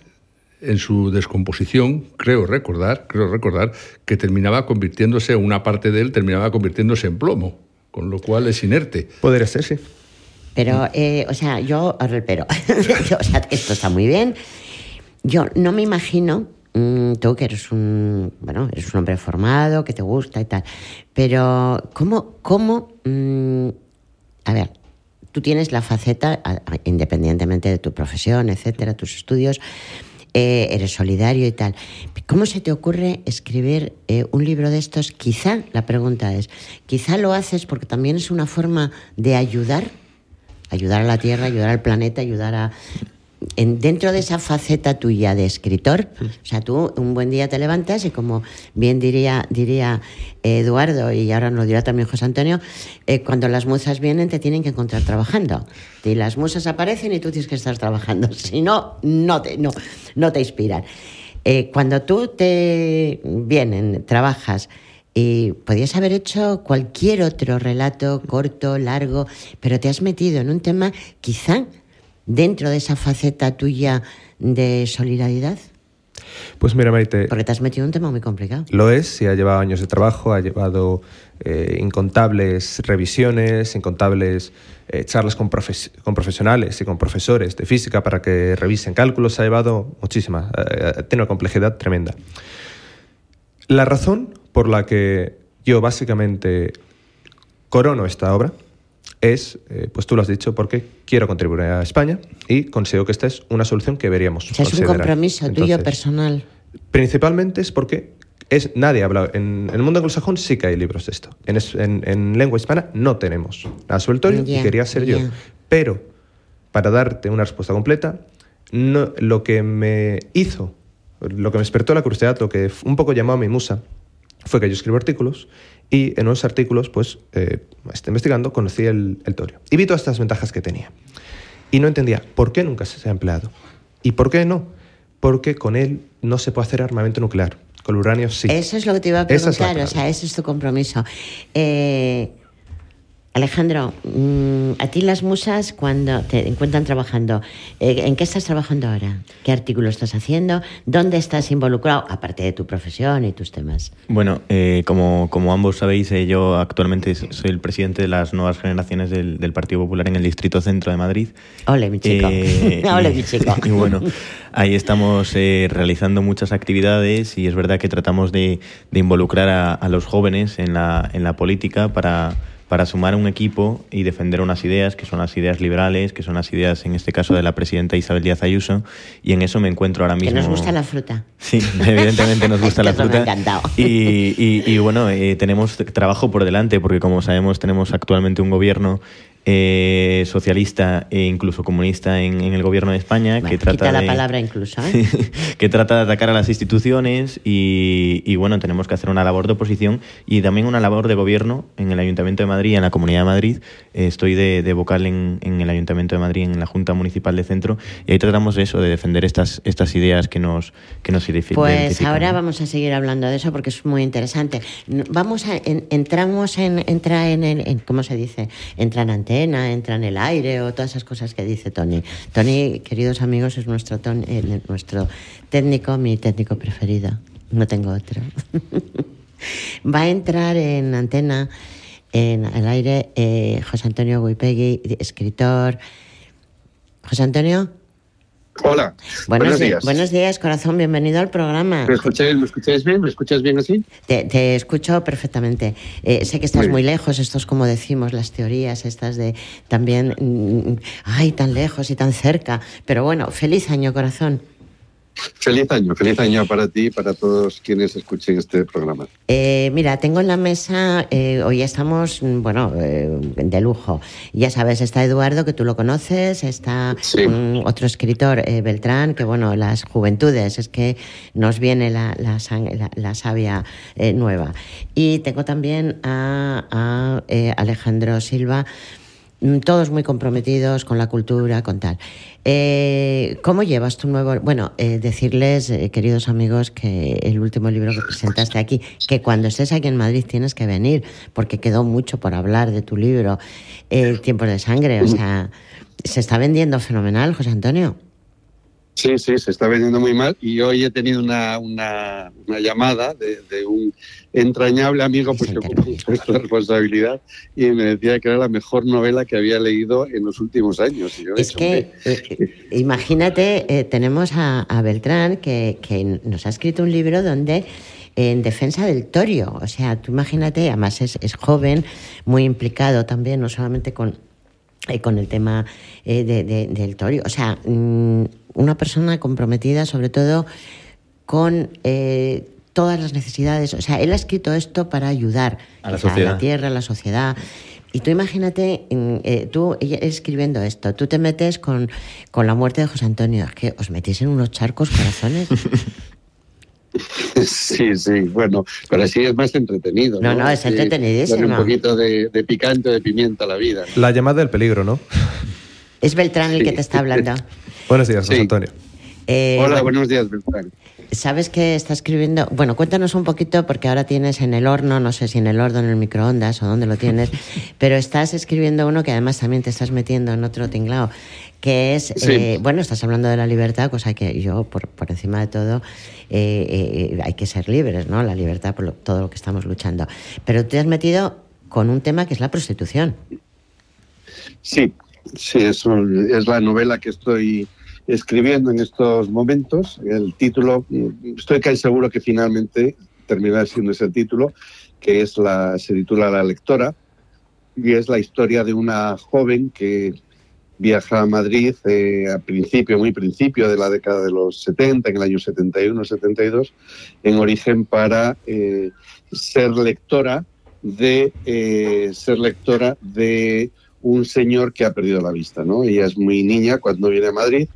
en su descomposición, creo recordar, creo recordar que terminaba convirtiéndose, una parte de él terminaba convirtiéndose en plomo, con lo cual es inerte. Podría ser, sí. Pero, eh, o sea, yo, pero, o sea, esto está muy bien. Yo no me imagino, mm, tú que eres un, bueno, eres un hombre formado, que te gusta y tal, pero ¿cómo, cómo, mm, a ver, tú tienes la faceta, independientemente de tu profesión, etcétera, tus estudios, eh, eres solidario y tal. ¿Cómo se te ocurre escribir eh, un libro de estos? Quizá, la pregunta es, quizá lo haces porque también es una forma de ayudar ayudar a la Tierra, ayudar al planeta, ayudar a... En, dentro de esa faceta tuya de escritor, o sea, tú un buen día te levantas y como bien diría, diría Eduardo y ahora nos lo dirá también José Antonio, eh, cuando las musas vienen te tienen que encontrar trabajando. Y las musas aparecen y tú tienes que estar trabajando, si no, no te, no, no te inspiran. Eh, cuando tú te vienen, trabajas, y podías haber hecho cualquier otro relato, corto, largo, pero te has metido en un tema quizá dentro de esa faceta tuya de solidaridad. Pues mira, Maite. Porque te has metido en un tema muy complicado. Lo es, y ha llevado años de trabajo, ha llevado eh, incontables revisiones, incontables eh, charlas con, con, profesionales y con profesores de física para que revisen cálculos, ha llevado muchísima, eh, tiene una complejidad tremenda. La razón por la que yo básicamente corono esta obra es, eh, pues tú lo has dicho, porque quiero contribuir a España y considero que esta es una solución que deberíamos. O es un compromiso tuyo personal. Principalmente es porque es, nadie habla. En, el mundo anglosajón sí que hay libros de esto. En, lengua hispana no tenemos. A sueltorio y quería ser yo. Pero, para darte una respuesta completa, no, lo que me hizo, lo que me despertó la curiosidad, lo que un poco llamó a mi musa, fue que yo escribo artículos y en unos artículos, pues, eh, investigando, conocí el, el torio y vi todas estas ventajas que tenía. Y no entendía por qué nunca se ha empleado. ¿Y por qué no? Porque con él no se puede hacer armamento nuclear. Con el uranio sí. Eso es lo que te iba a preguntar, o sea, ese es tu compromiso. Eh, Alejandro, mm, a ti las musas cuando te encuentran trabajando, eh, ¿en qué estás trabajando ahora? ¿Qué artículo estás haciendo? ¿Dónde estás involucrado, aparte de tu profesión y tus temas? Bueno, eh, como, como ambos sabéis, eh, yo actualmente soy el presidente de las nuevas generaciones del, Partido Popular en el Distrito Centro de Madrid. Ole, mi chico. Ole, mi chico. Y bueno, ahí estamos realizando muchas actividades y es verdad que tratamos de, involucrar a, a los jóvenes en la, en la política para para sumar un equipo y defender unas ideas que son las ideas liberales, que son las ideas, en este caso, de la presidenta Isabel Díaz Ayuso, y en eso me encuentro ahora mismo. Que nos gusta la fruta. Sí, evidentemente nos gusta la fruta. Me ha encantado. Y, y, bueno, eh, tenemos trabajo por delante, porque como sabemos, tenemos actualmente un gobierno eh, socialista e incluso comunista en, el gobierno de España que trata la palabra incluso ¿eh? que trata de atacar a las instituciones y, bueno tenemos que hacer una labor de oposición y también una labor de gobierno en el Ayuntamiento de Madrid en la Comunidad de Madrid. Eh, estoy de, vocal en, el Ayuntamiento de Madrid en la Junta Municipal de Centro y ahí tratamos de eso de defender estas estas ideas que nos que nos pues ahora vamos a seguir hablando de eso porque es muy interesante. Vamos a entramos en entra en, en, cómo se dice entran ante entra en el aire o todas esas cosas que dice Tony. Tony, queridos amigos, es nuestro, eh, nuestro técnico, mi técnico preferido. No tengo otro. Va a entrar en antena, en el aire, eh, José Antonio Guipegui, escritor. José Antonio. Hola. Buenos, días. Buenos días, corazón. Bienvenido al programa. ¿Me escucháis, ¿me bien? ¿Me escuchas bien así? Te, escucho perfectamente. Eh, sé que estás muy, lejos, esto es como decimos, las teorías estas de también, mm, ay, tan lejos y tan cerca. Pero bueno, feliz año, corazón. Feliz año, feliz año para ti y para todos quienes escuchen este programa. Eh, mira, tengo en la mesa, eh, hoy estamos, mm, bueno, eh, de lujo. Ya sabes, está Eduardo, que tú lo conoces, está otro escritor, Beltrán, que bueno, las juventudes, es que nos viene la, la, la, savia nueva. Y tengo también a, a Alejandro Silva, Mm, todos muy comprometidos con la cultura, con tal. Eh, ¿Cómo llevas tu nuevo...? Bueno, eh, decirles, eh, queridos amigos, que el último libro que presentaste aquí, que cuando estés aquí en Madrid tienes que venir, porque quedó mucho por hablar de tu libro, Tiempos de Sangre, o sea, se está vendiendo fenomenal, José Antonio. Sí, sí, se está vendiendo muy mal. Y hoy he tenido una, una, llamada de, un entrañable amigo pues, que ocupa esta responsabilidad y me decía que era la mejor novela que había leído en los últimos años. es que, eh, imagínate, eh, tenemos a, Beltrán que, que, nos ha escrito un libro donde en defensa del torio, o sea, tú imagínate, además es, es joven, muy implicado también, no solamente con eh, con el tema eh, del torio. O sea, mm, una persona comprometida sobre todo con eh, todas las necesidades. O sea, él ha escrito esto para ayudar a la, tierra, a la sociedad. Y tú imagínate, tú escribiendo esto, tú te metes con, con la muerte de José Antonio, es que os metís en unos charcos corazones. Sí, sí, bueno, pero así es más entretenido. No, no, es entretenidísimo. un poquito de, picante, de pimienta a la vida. La llamada del peligro, ¿no? Es Beltrán el que te está hablando. Buenos días, José Antonio. Eh, Hola, buenos días, Beltrán. ¿Sabes que está escribiendo? Bueno, cuéntanos un poquito, porque ahora tienes en el horno, no sé si en el horno, en el microondas o dónde lo tienes, pero estás escribiendo uno que además también te estás metiendo en otro tinglao, que es, eh, bueno, estás hablando de la libertad, cosa que yo, por, por encima de todo, eh, hay que ser libres, ¿no? La libertad por todo lo que estamos luchando. Pero te has metido con un tema que es la prostitución. Sí, sí, es la novela que estoy escribiendo en estos momentos. El título, estoy casi seguro que finalmente terminará siendo ese título, que es la, se titula La lectora, y es la historia de una joven que viaja a Madrid eh, a principio, muy principio de la década de los 70, en el año 71-72, en origen para eh, ser lectora de eh, ser lectora de un señor que ha perdido la vista, ¿no? Ella es muy niña cuando viene a Madrid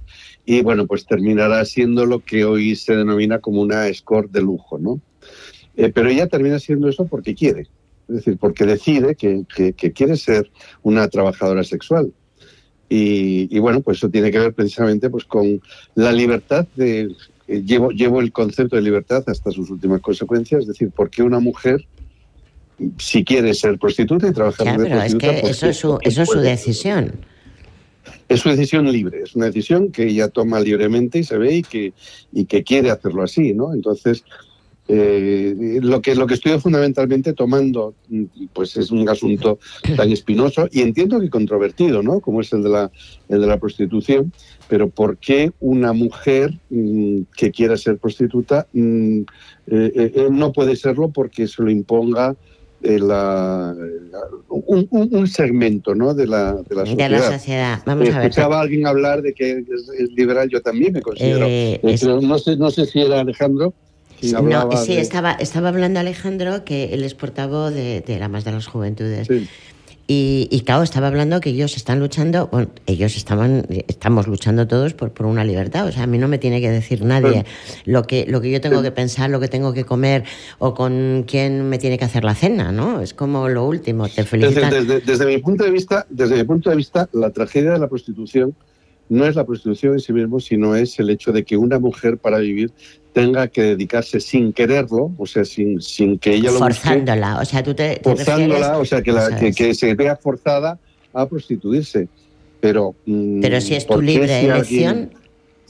y bueno, pues terminará siendo lo que hoy se denomina como una escort de lujo, ¿no? pero ella termina siendo eso porque quiere, es decir, porque decide que quiere ser una trabajadora sexual y, bueno, pues eso tiene que ver precisamente pues con la libertad de... Eh, llevo, llevo el concepto de libertad hasta sus últimas consecuencias, es decir, ¿por qué una mujer si quiere ser prostituta y trabajar en pero es que eso es su, eso es su decisión. Es su decisión libre, es una decisión que ella toma libremente y se ve y que, y que quiere hacerlo así, ¿no? Entonces, eh, lo que lo que estoy fundamentalmente tomando pues es un asunto tan espinoso y entiendo que controvertido no como es el de la el de la prostitución pero por qué una mujer mm, que quiera ser prostituta mm, eh, eh, no puede serlo porque se lo imponga la, un, segmento ¿no? de, la, de la sociedad. De la sociedad. Vamos a ver. Escuchaba alguien hablar de que es, liberal, yo también me considero. no, sé, no sé si era Alejandro, no, sí, estaba, estaba hablando Alejandro, que él es portavoz de, de la más de las juventudes. Y, y, claro, estaba hablando que ellos están luchando, bueno, ellos estaban, estamos luchando todos por, por una libertad. O sea, a mí no me tiene que decir nadie lo, que, lo que yo tengo que pensar, lo que tengo que comer o con quién me tiene que hacer la cena, ¿no? Es como lo último. Te felicitan. Desde, desde, mi punto de vista, desde mi punto de vista, la tragedia de la prostitución no es la prostitución en sí mismo, sino es el hecho de que una mujer para vivir tenga que dedicarse sin quererlo, o sea, sin, sin que ella lo Forzándola, o sea, tú te, Forzándola, o sea, que, la, que, se vea forzada a prostituirse. Pero, mm, Pero si es tu ¿por qué libre si alguien- elección,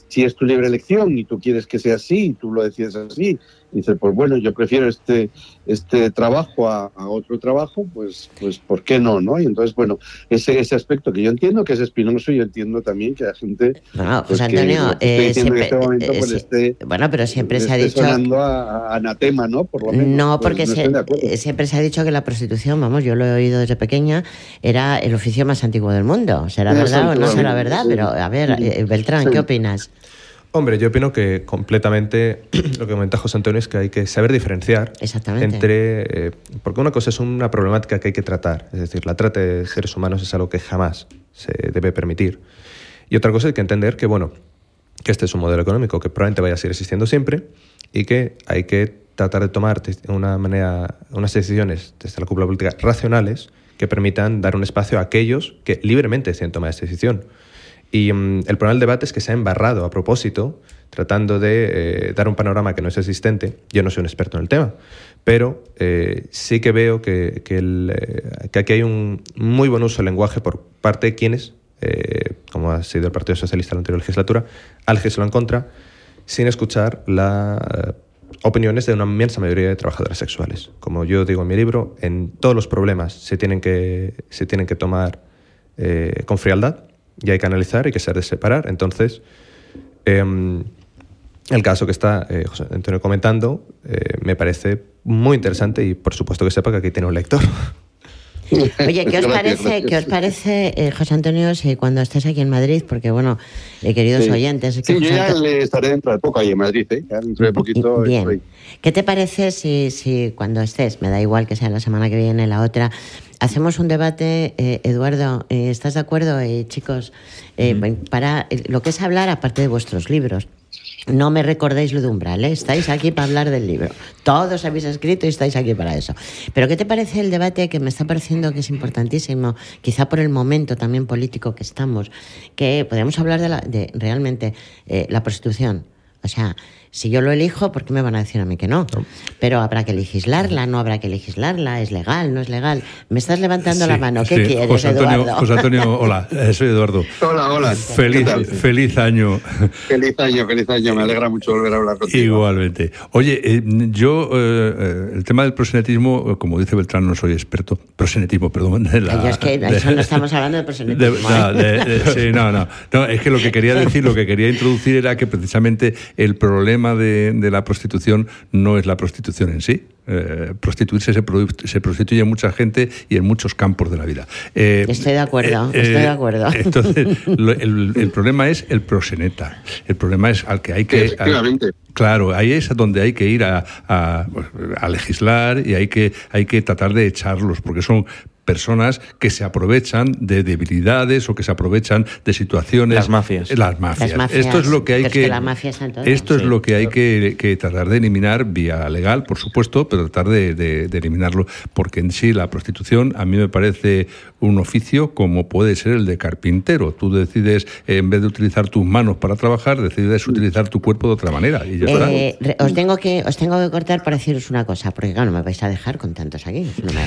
si es tu libre elección y tú quieres que sea así, tú lo decides así, y dices, pues bueno, yo prefiero este, este trabajo a, a otro trabajo, pues, pues ¿por qué no? no? Y entonces, bueno, ese, ese aspecto que yo entiendo que es espinoso, yo entiendo también que la gente... bueno, pues, José Antonio, que eh, siempre, este momento, eh, pues, sí. bueno, pero siempre se ha dicho sonando a, a anatema, ¿no? Por lo menos. No, Pues porque no se- eh, siempre se ha dicho que la prostitución, vamos, yo lo he oído desde pequeña, era el oficio más antiguo del mundo. ¿Será Sí, verdad o no sí, será sí. verdad? Pero, a ver, Sí. Beltrán, Sí. ¿qué opinas? Hombre, yo opino que completamente lo que comenta José Antonio es que hay que saber diferenciar Exactamente. entre... eh, porque una cosa es una problemática que hay que tratar, es decir, la trata de seres humanos es algo que jamás se debe permitir. Y otra cosa hay que entender que, bueno, que este es un modelo económico que probablemente vaya a seguir existiendo siempre y que hay que tratar de tomar una manera, unas decisiones desde la cúpula política racionales que permitan dar un espacio a aquellos que libremente deciden tomar esta decisión. Y mm, el problema del debate es que se ha embarrado a propósito, tratando de eh, dar un panorama que no es existente. Yo no soy un experto en el tema, pero eh, sí que veo que, que el, eh, que aquí hay un muy buen uso del lenguaje por parte de quienes, eh, como ha sido el Partido Socialista en la anterior legislatura, han legislado en contra, sin escuchar las opiniones de una inmensa mayoría de trabajadoras sexuales. Como yo digo en mi libro, en todos los problemas se tienen que, se tienen que tomar eh, con frialdad y hay que analizar y que saber separar. Entonces, em, el caso que está eh, José Antonio comentando eh, me parece muy interesante y por supuesto que sepa que aquí tiene un lector. Oye, ¿qué os parece. ¿qué os parece eh, José Antonio, si cuando estés aquí en Madrid, porque bueno, eh, queridos Sí. oyentes, que Sí, yo ya Anto- estaré dentro de poco ahí en Madrid, ¿eh? Ya dentro de poquito Bien. estoy. ¿Qué te parece si, si cuando estés, me da igual que sea la semana que viene, la otra, hacemos un debate, eh, Eduardo, eh, ¿estás de acuerdo, eh, chicos? Eh, Para lo que es hablar, aparte de vuestros libros. No me recordéis lo de umbral, ¿eh? estáis aquí para hablar del libro. Todos habéis escrito y estáis aquí para eso. Pero ¿qué te parece el debate que me está pareciendo que es importantísimo, quizá por el momento también político que estamos, que podemos hablar de, la, de realmente eh, la prostitución? O sea, si yo lo elijo, ¿por qué me van a decir a mí que no? Pero habrá que legislarla, no habrá que legislarla, es legal, no es legal. Me estás levantando la mano, ¿qué sí. quieres, José Antonio, Eduardo? José Antonio, hola, eh, soy Eduardo. Hola, hola. ¿Qué Feliz, feliz año. Feliz año, feliz año. Me alegra mucho volver a hablar contigo. Igualmente. Oye, eh, yo, eh, el tema del prosenetismo, como dice Beltrán, no soy experto. Prosenetismo, perdón. De la, Ay, es que de- eso no estamos hablando de de- proselitismo. no, ¿eh? de- de- sí, no, no. No, es que lo que quería decir, lo que quería introducir era que precisamente el problema de, de la prostitución no es la prostitución en sí. Eh, prostituirse se, produ- se prostituye mucha gente y en muchos campos de la vida. Eh, Estoy de acuerdo, estoy de acuerdo. Entonces, lo- el, el problema es el proseneta. El problema es al que hay que. Efectivamente. Claro, ahí es donde hay que ir a, a- a legislar y hay que, hay que tratar de echarlos, porque son personas que se aprovechan de debilidades o que se aprovechan de situaciones. Las mafias. Las mafias. Las mafias, Esto es lo que hay es que. todo. Esto es lo que hay que, que tratar de eliminar vía legal, por supuesto, pero tratar de, de- de eliminarlo, porque en sí la prostitución a mí me parece un oficio como puede ser el de carpintero. Tú decides, eh, en vez de utilizar tus manos para trabajar, decides utilizar tu cuerpo de otra manera. Y ya. Eh, os tengo que os tengo que cortar para deciros una cosa, porque claro, no me vais a dejar con tantos aquí. no me-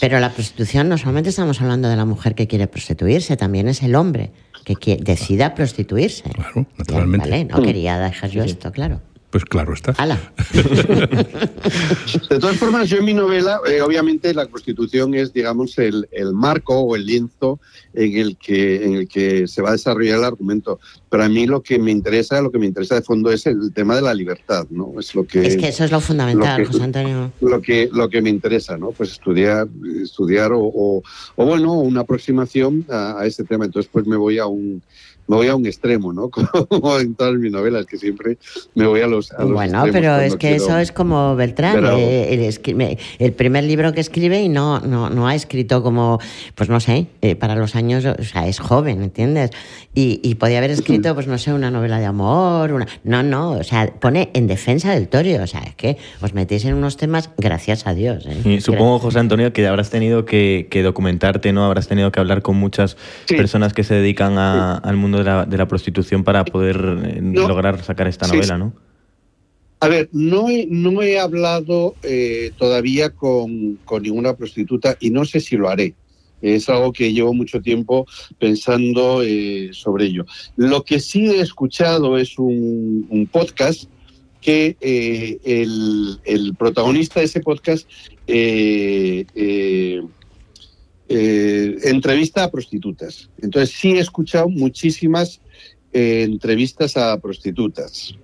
Pero la prostitución no solamente estamos hablando de la mujer que quiere prostituirse, también es el hombre que qui- decida prostituirse. Claro, naturalmente. Vale, no quería dejar yo esto, claro. Pues claro está. ¡Hala! De todas formas, yo en mi novela, eh, obviamente la Constitución es, digamos, el, el marco o el lienzo en el, que, en el que se va a desarrollar el argumento. Pero a mí lo que me interesa, lo que me interesa de fondo es el tema de la libertad, ¿no? Es lo que Es que eso es lo fundamental, lo que- José Antonio. lo que lo que me interesa, ¿no? Pues estudiar, estudiar o, o, o, bueno, una aproximación a, a este tema. Entonces, pues me voy a un me voy a un extremo, ¿no? Como en todas mis novelas, que siempre me voy a los, a los Bueno, pero es que quiero- eso es como Beltrán, eh, el primer libro que escribe y no, no, no ha escrito como, pues no sé, eh, para los años, o sea, es joven, ¿entiendes? Y, y podía haber escrito, pues no sé, una novela de amor, una... No, no, o sea, pone en defensa del torio, o sea, es que os metéis en unos temas, gracias a Dios. ¿eh? Y supongo, José Antonio, que habrás tenido que, que documentarte, ¿no? Habrás tenido que hablar con muchas Sí. personas que se dedican a- al mundo de la, de la prostitución para poder eh, No. lograr sacar esta Sí, novela. ¿no? A ver, no he, no he hablado eh, todavía con, con ninguna prostituta y no sé si lo haré. Es algo que llevo mucho tiempo pensando eh, sobre ello. Lo que sí he escuchado es un, podcast que eh, el, protagonista de ese podcast eh, entrevista a prostitutas. Entonces sí he escuchado muchísimas entrevistas a prostitutas.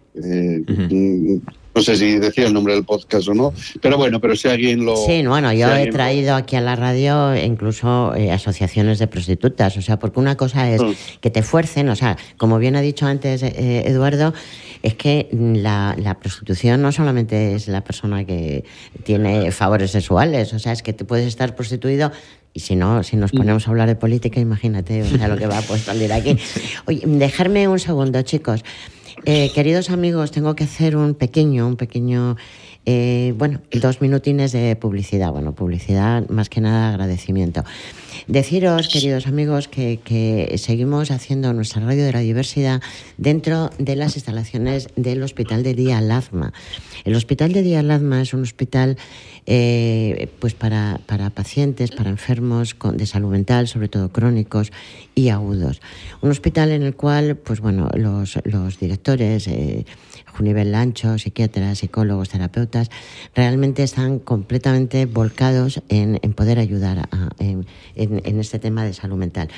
No sé si decía el nombre del podcast o no, pero bueno, pero si alguien lo... Sí, bueno, yo he traído aquí a la radio incluso eh, asociaciones de prostitutas, o sea, porque una cosa es mm. que te fuercen, o sea, como bien ha dicho antes eh, Eduardo, es que la, prostitución no solamente es la persona que tiene favores sexuales, o sea, es que te puedes estar prostituido y si no, si nos ponemos a hablar de política, imagínate o sea, lo que va a pues, salir aquí. Oye, dejarme un segundo, chicos. Eh, queridos amigos, tengo que hacer un pequeño, un pequeño, eh, bueno, dos minutines de publicidad. Bueno, publicidad, más que nada agradecimiento. Deciros, queridos amigos, que, seguimos haciendo nuestra radio de la diversidad dentro de las instalaciones del Hospital de Día Lazma. El Hospital de Día Lazma es un hospital eh, pues para, pacientes, para enfermos de salud mental, sobre todo crónicos y agudos. Un hospital en el cual, pues bueno, los, directores, eh, nivel ancho, psiquiatras, psicólogos, terapeutas, realmente están completamente volcados en, poder ayudar en, este tema de salud mental.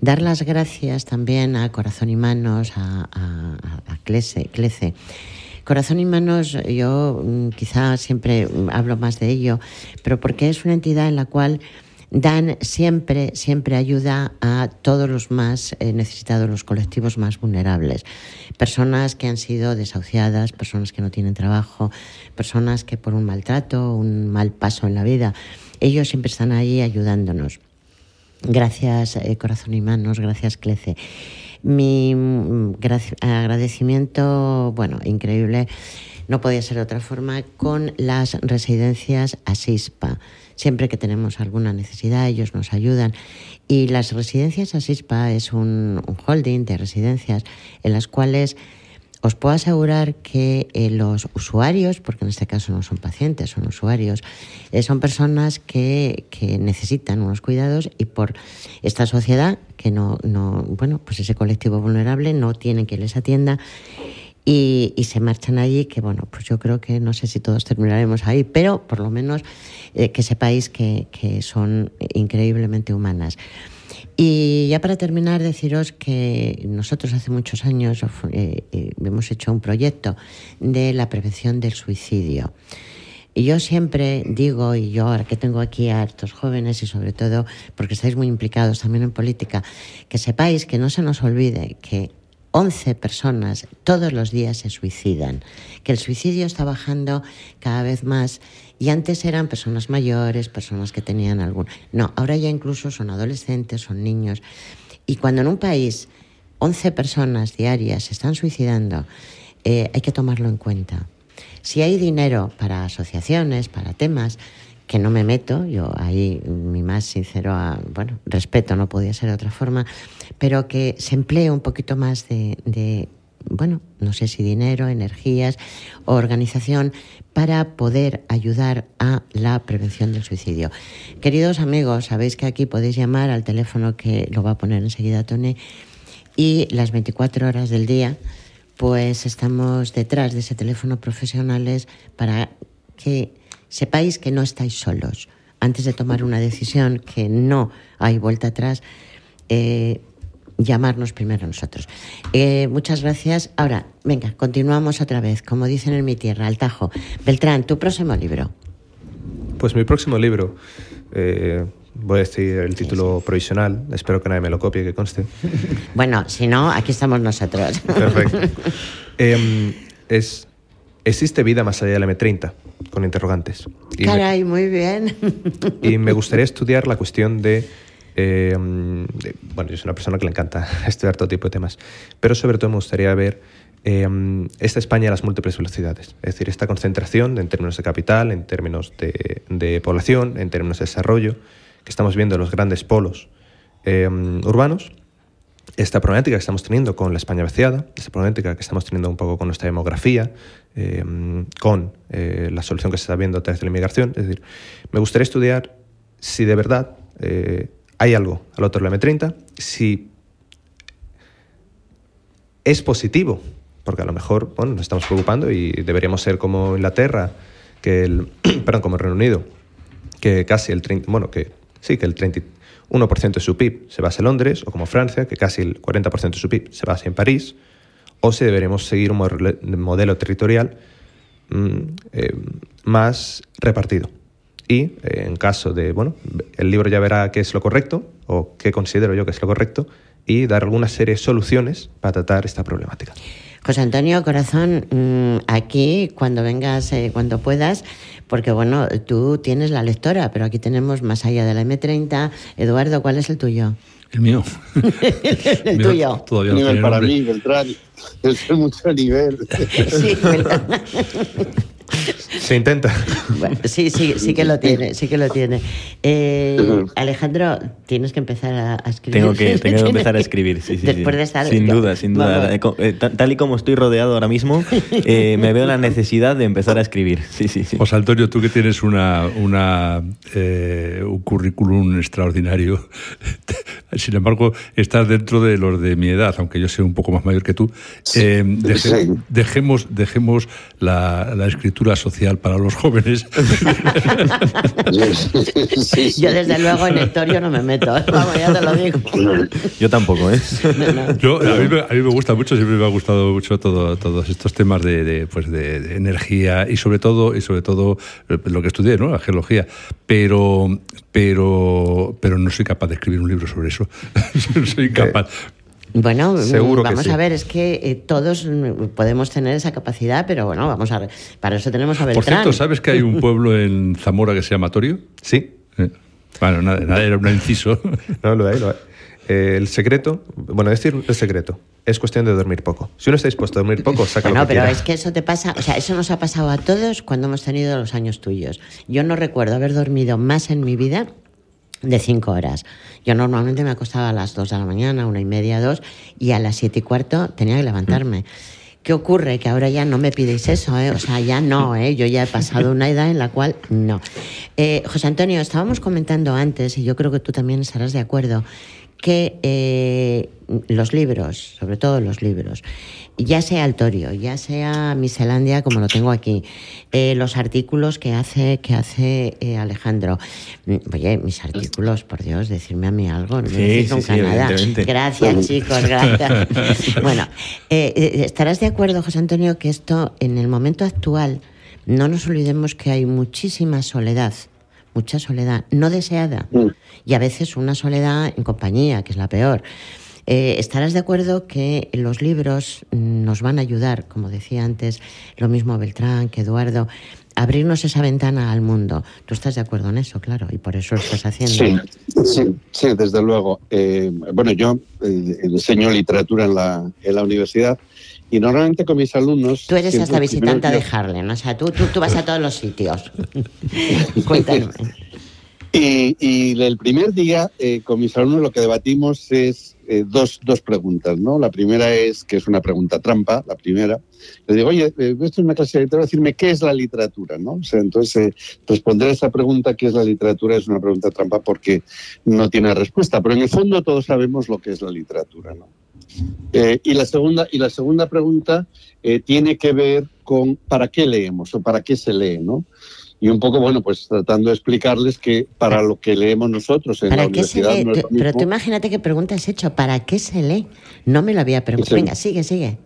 Dar las gracias también a Corazón y Manos, a, a, Clece, Corazón y Manos, yo mm, quizá siempre hablo más de ello, pero porque es una entidad en la cual dan siempre, siempre ayuda a todos los más eh, necesitados, los colectivos más vulnerables. Personas que han sido desahuciadas, personas que no tienen trabajo, personas que por un maltrato, un mal paso en la vida, ellos siempre están ahí ayudándonos. Gracias, eh, Corazón y Manos, gracias, Clece. Mi mm, agradecimiento, bueno, increíble, no podía ser de otra forma, con las residencias Asispa. Siempre que tenemos alguna necesidad, ellos nos ayudan. Y las residencias Asispa es un, holding de residencias en las cuales os puedo asegurar que eh, los usuarios, porque en este caso no son pacientes, son usuarios, eh, son personas que, que, necesitan unos cuidados y por esta sociedad, que no, no, bueno, pues ese colectivo vulnerable no tiene que les atienda y, se marchan allí, que bueno, pues yo creo que no sé si todos terminaremos ahí, pero por lo menos eh, que sepáis que, que son increíblemente humanas. Y ya para terminar, deciros que nosotros hace muchos años eh, eh, hemos hecho un proyecto de la prevención del suicidio. Y yo siempre digo, y yo ahora que tengo aquí a estos jóvenes y sobre todo porque estáis muy implicados también en política, que sepáis que no se nos olvide que 11 personas todos los días se suicidan, que el suicidio está bajando cada vez más y antes eran personas mayores, personas que tenían algún... No, ahora ya incluso son adolescentes, son niños. Y cuando en un país 11 personas diarias se están suicidando, eh, hay que tomarlo en cuenta. Si hay dinero para asociaciones, para temas, que no me meto, yo ahí mi más sincero, bueno, respeto, no podía ser de otra forma, pero que se emplee un poquito más de, bueno, no sé si dinero, energías o organización para poder ayudar a la prevención del suicidio. Queridos amigos, sabéis que aquí podéis llamar al teléfono que lo va a poner enseguida Tony y las 24 horas del día pues estamos detrás de ese teléfono profesionales para que sepáis que no estáis solos. Antes de tomar una decisión que no hay vuelta atrás, eh, llamarnos primero a nosotros. Eh, muchas gracias. Ahora, venga, continuamos otra vez, como dicen en mi tierra, al Tajo. Beltrán, tu próximo libro. Pues mi próximo libro, eh, voy a decir el título provisional, espero que nadie me lo copie, que conste. bueno, si no, aquí estamos nosotros. Perfecto. Em, es ¿Existe vida más allá del M30? Con interrogantes. Caray, muy bien. Y me gustaría estudiar la cuestión de, eh, Bueno, yo soy una persona que le encanta estudiar todo tipo de temas, pero sobre todo me gustaría ver eh, esta España a las múltiples velocidades. Es decir, esta concentración en términos de capital, en términos de, población, en términos de desarrollo, que estamos viendo en los grandes polos eh, urbanos esta problemática que estamos teniendo con la España vaciada, esta problemática que estamos teniendo un poco con nuestra demografía, eh, con eh, la solución que se está viendo a través de la inmigración. Es decir, me gustaría estudiar si de verdad eh, hay algo al otro del M30, si es positivo, porque a lo mejor bueno, nos estamos preocupando y deberíamos ser como Inglaterra, que el, perdón, como Reino Unido, que casi el 30, bueno, que sí, que el 31% de su PIB se basa en Londres, o como Francia, que casi el 40% de su PIB se basa en París, o si deberíamos seguir un modelo territorial mm, eh, más repartido. Y eh, en caso de, bueno, el libro ya verá qué es lo correcto, o qué considero yo que es lo correcto, y dar alguna serie de soluciones para tratar esta problemática. José Antonio, corazón, mm, aquí cuando vengas, eh, cuando puedas, porque bueno, tú tienes la lectora, pero aquí tenemos más allá de la M30. Eduardo, ¿cuál es el tuyo? El mío. el tuyo. Todavía nivel para mí, Beltrán. Es mucho nivel. sí, Se intenta. sí, sí, sí que lo tiene, sí que lo tiene. Eh, Alejandro, tienes que empezar a, escribir. Tengo que, tengo que empezar a escribir, sí, sí. Después de estar... Sin duda, sin duda. Eh, tal y como estoy rodeado ahora mismo, eh, me veo la necesidad de empezar a escribir. Sí, sí, sí. José Antonio, tú que tienes una, una un currículum extraordinario, sin embargo, estás dentro de los de mi edad, aunque yo sea un poco más mayor que tú. dejemos, dejemos la, la escritura social para los jóvenes. Yo desde luego en Hectorio no me meto, vamos, ya te lo digo. Yo tampoco, ¿eh? Yo, a, mí me, gusta mucho, siempre me ha gustado mucho todo, todos estos temas de, pues de, energía y sobre todo y sobre todo eh, lo que estudié, ¿no? La geología. Pero, pero, pero no soy capaz de escribir un libro sobre eso. no soy capaz. Bueno, vamos a ver, es que eh, todos podemos tener esa capacidad, pero bueno, vamos a ver. Para eso tenemos a Beltrán. Por cierto, ¿sabes que hay un pueblo en Zamora que se llama Torio? Sí. Eh, bueno, nada, era un inciso. no, lo hay, lo hay. Eh, el secreto, bueno, decir el secreto, es cuestión de dormir poco. Si uno está dispuesto a dormir poco, saca No, lo que pero es que eso te pasa, o sea, eso nos ha pasado a todos cuando hemos tenido los años tuyos. Yo no recuerdo haber dormido más en mi vida de cinco horas. Yo normalmente me acostaba a las dos de la mañana, una y media, dos, y a las siete y cuarto tenía que levantarme. ¿Qué ocurre? Que ahora ya no me pidéis eso, ¿eh? o sea, ya no, ¿eh? yo ya he pasado una edad en la cual no. Eh, José Antonio, estábamos comentando antes, y yo creo que tú también estarás de acuerdo, que eh, los libros, sobre todo los libros, ya sea Altorio, ya sea Miselandia, como lo tengo aquí, eh, los artículos que hace, que hace eh, Alejandro. Mm, oye, mis artículos, por Dios, decirme a mí algo, no me sí, nunca nada. Gracias, chicos, gracias. bueno, estarás de acuerdo, José Antonio, que esto, en el momento actual, no nos olvidemos que hay muchísima soledad mucha soledad no deseada mm. y a veces una soledad en compañía, que es la peor. Eh, estarás de acuerdo que los libros nos van a ayudar, como decía antes, lo mismo Beltrán que Eduardo, a abrirnos esa ventana al mundo. Tú estás de acuerdo en eso, claro, y por eso lo estás haciendo. Sí, sí, desde luego. Eh, bueno, yo eh, enseño literatura en la, en la universidad y normalmente con mis alumnos... Tú eres hasta visitante de Harlem, o sea, tú, tú, vas a todos los sitios. Cuéntame. Y, y, el primer día eh, con mis alumnos lo que debatimos es eh, dos, dos, preguntas, ¿no? La primera es, que es una pregunta trampa, la primera. Le digo, oye, eh, esto es una clase de literatura, decirme qué es la literatura, ¿no? O sea, entonces, responder a esa pregunta, ¿qué es la literatura? Es una pregunta trampa porque no tiene respuesta, pero en el fondo todos sabemos lo que es la literatura, ¿no? Eh, y, la segunda, y la segunda pregunta eh, tiene que ver con para qué leemos o para qué se lee, ¿no? Y un poco, bueno, pues tratando de explicarles que para lo que leemos nosotros en la universidad... pero tú imagínate qué pregunta has hecho, ¿para qué se lee? No me lo había preguntado. Venga, sigue, sigue.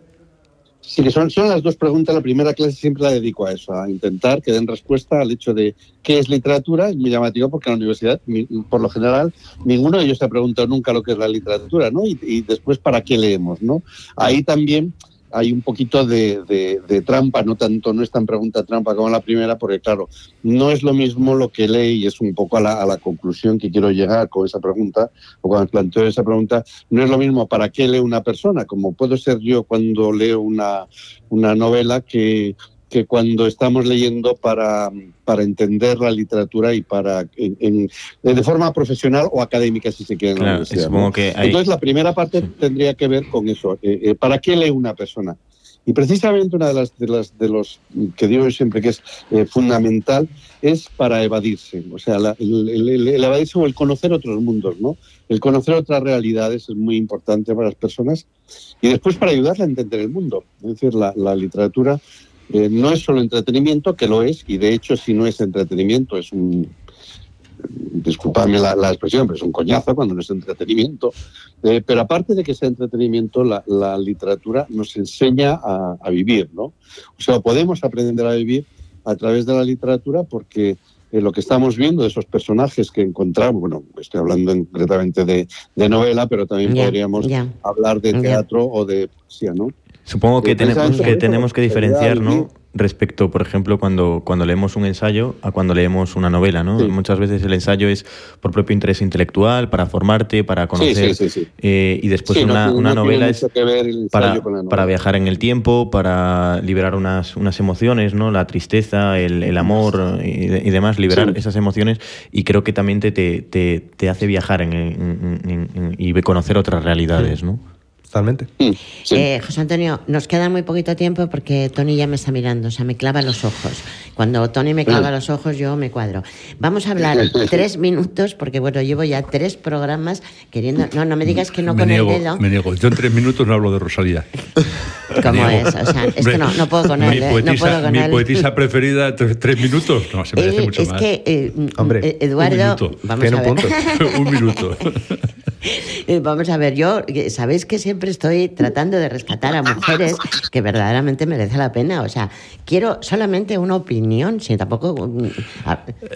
Sí, son, son las dos preguntas. La primera clase siempre la dedico a eso, a intentar que den respuesta al hecho de qué es literatura. Es muy llamativo porque en la universidad, por lo general, ninguno de ellos se ha preguntado nunca lo que es la literatura, ¿no? Y, y después, ¿para qué leemos, no? Ahí también hay un poquito de, trampa, no tanto, no es tan pregunta trampa como la primera, porque claro, no es lo mismo lo que lee y es un poco a la, conclusión que quiero llegar con esa pregunta, o cuando planteo esa pregunta, no es lo mismo para qué lee una persona, como puedo ser yo cuando leo una novela que que cuando estamos leyendo para, para entender la literatura y para en, de forma profesional o académica si se quiere que Entonces la primera parte tendría que ver con eso, eh, eh, ¿para qué lee una persona? Y precisamente una de las, de las de los que digo siempre que es eh, fundamental es para evadirse, o sea, el, el, evadirse o el conocer otros mundos, ¿no? El conocer otras realidades es muy importante para las personas y después para ayudarle a entender el mundo. Es decir, la, la literatura eh, no es solo entretenimiento, que lo es, y de hecho si no es entretenimiento es un, disculpadme la, expresión, pero es un coñazo cuando no es entretenimiento. Eh, pero aparte de que sea entretenimiento, la, literatura nos enseña a, vivir, ¿no? O sea, podemos aprender a vivir a través de la literatura porque eh, lo que estamos viendo de esos personajes que encontramos, bueno, estoy hablando concretamente de, novela, pero también podríamos hablar de teatro o de poesía, ¿no? Supongo que, tenemos, que tenemos que diferenciar, ¿no? respecto, por ejemplo, cuando, cuando leemos un ensayo a cuando leemos una novela, ¿no? Muchas veces el ensayo es por propio interés intelectual, para formarte, para conocer, eh, y después una, una novela es para, para viajar en el tiempo, para liberar unas, unas emociones, ¿no? La tristeza, el, el amor y, demás, liberar esas emociones, y creo que también te, te, te, hace viajar en, en, y conocer otras realidades, ¿no? Totalmente. Mm, eh, José Antonio, nos queda muy poquito tiempo porque Tony ya me está mirando, o sea, me clava los ojos. Cuando Tony me clava los ojos, yo me cuadro. Vamos a hablar tres minutos, porque bueno, llevo ya tres programas queriendo. No, no me digas que no me con niego, el dedo. Me niego. Yo en tres minutos no hablo de Rosalía. ¿Cómo es? O sea, es que no, no puedo con él. Mi poetisa, no mi poetisa preferida, tres, minutos. No, se merece eh, mucho es más. Es que, eh, Hombre, Eduardo. Un minuto. Vamos a ver. un minuto. Vamos a ver, yo, sabéis que siempre estoy tratando de rescatar a mujeres que verdaderamente merece la pena. O sea, quiero solamente una opinión, si tampoco... Mm,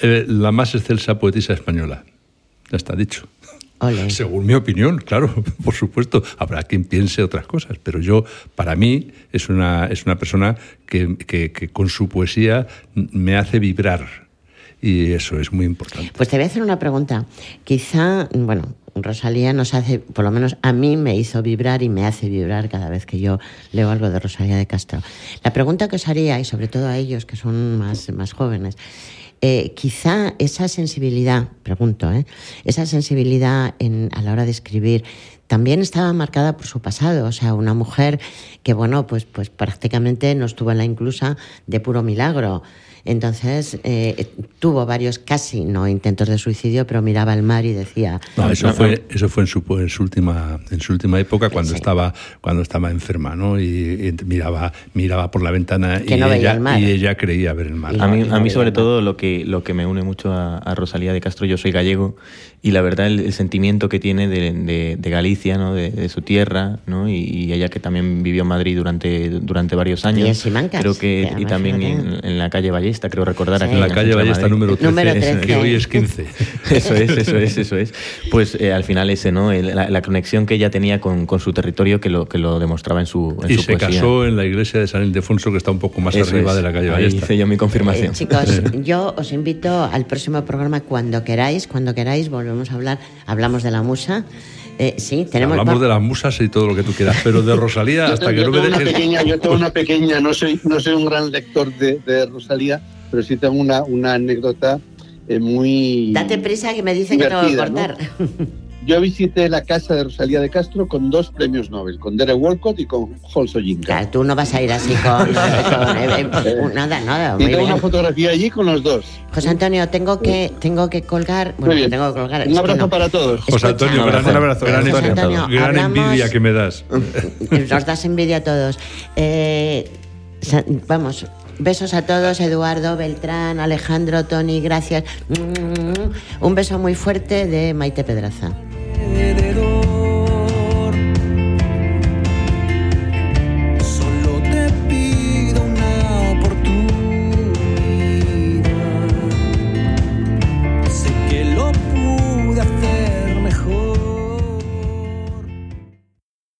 eh, la más excelsa poetisa española. Ya está dicho. Según mi opinión, claro, por supuesto, habrá quien piense otras cosas, pero yo, para mí, es una, es una persona que, que con su poesía me hace vibrar. Y eso es muy importante. Pues te voy a hacer una pregunta. Quizá, bueno, Rosalía nos hace, por lo menos a mí me hizo vibrar y me hace vibrar cada vez que yo leo algo de Rosalía de Castro. La pregunta que os haría, y sobre todo a ellos que son más, más jóvenes, eh, quizá esa sensibilidad, pregunto, ¿eh? esa sensibilidad en, a la hora de escribir también estaba marcada por su pasado, o sea, una mujer que, bueno, pues, pues prácticamente no estuvo en la inclusa de puro milagro. Entonces eh, tuvo varios casi, no intentos de suicidio, pero miraba al mar y decía... No, eso fue, eso fue en su, en su, última, en su última época cuando, estaba, cuando estaba enferma, ¿no? Y, miraba, miraba por la ventana y, ella, y ella creía ver el mar. A mí, a mí sobre todo lo que, lo que me une mucho a, Rosalía de Castro, yo soy gallego, y la verdad el, sentimiento que tiene de, de, Galicia, ¿no? De, su tierra, ¿no? Y, ella que también vivió en Madrid durante, durante varios años. Y en Simancas, Creo que, y también en, en, la calle Valle creo recordar aquí. En la calle Ballesta número 13, que hoy es 15. eso es, eso es, eso es. Pues eh, al final ese, ¿no? La, conexión que ella tenía con, con, su territorio que lo, que lo demostraba en su en Y se casó en la iglesia de San Ildefonso, que está un poco más arriba de la calle Ballesta. hice yo mi confirmación. Eh, chicos, yo os invito al próximo programa cuando queráis, cuando queráis, volvemos a hablar, hablamos de la musa. Eh, sí, tenemos. Hablamos de las musas y todo lo que tú quieras, pero de Rosalía hasta que no me dejes. Pequeña, yo tengo una pequeña, no soy, no soy un gran lector de, de Rosalía, pero sí tengo una, una anécdota eh, muy. Date prisa que me dicen que no voy a cortar. Yo visité la casa de Rosalía de Castro con dos premios Nobel, con Derek Walcott y con Holso Claro, tú no vas a ir así con, eh, eh, nada, nada. y tengo una fotografía allí con los dos. José Antonio, tengo que tengo que colgar. Bueno, tengo que colgar. Un abrazo para todos. José Antonio, gran, un abrazo, gran, gran envidia que me das. Nos das envidia a todos. vamos, Besos a todos, Eduardo, Beltrán, Alejandro, Tony, gracias. Un beso muy fuerte de Maite Pedraza alrededor.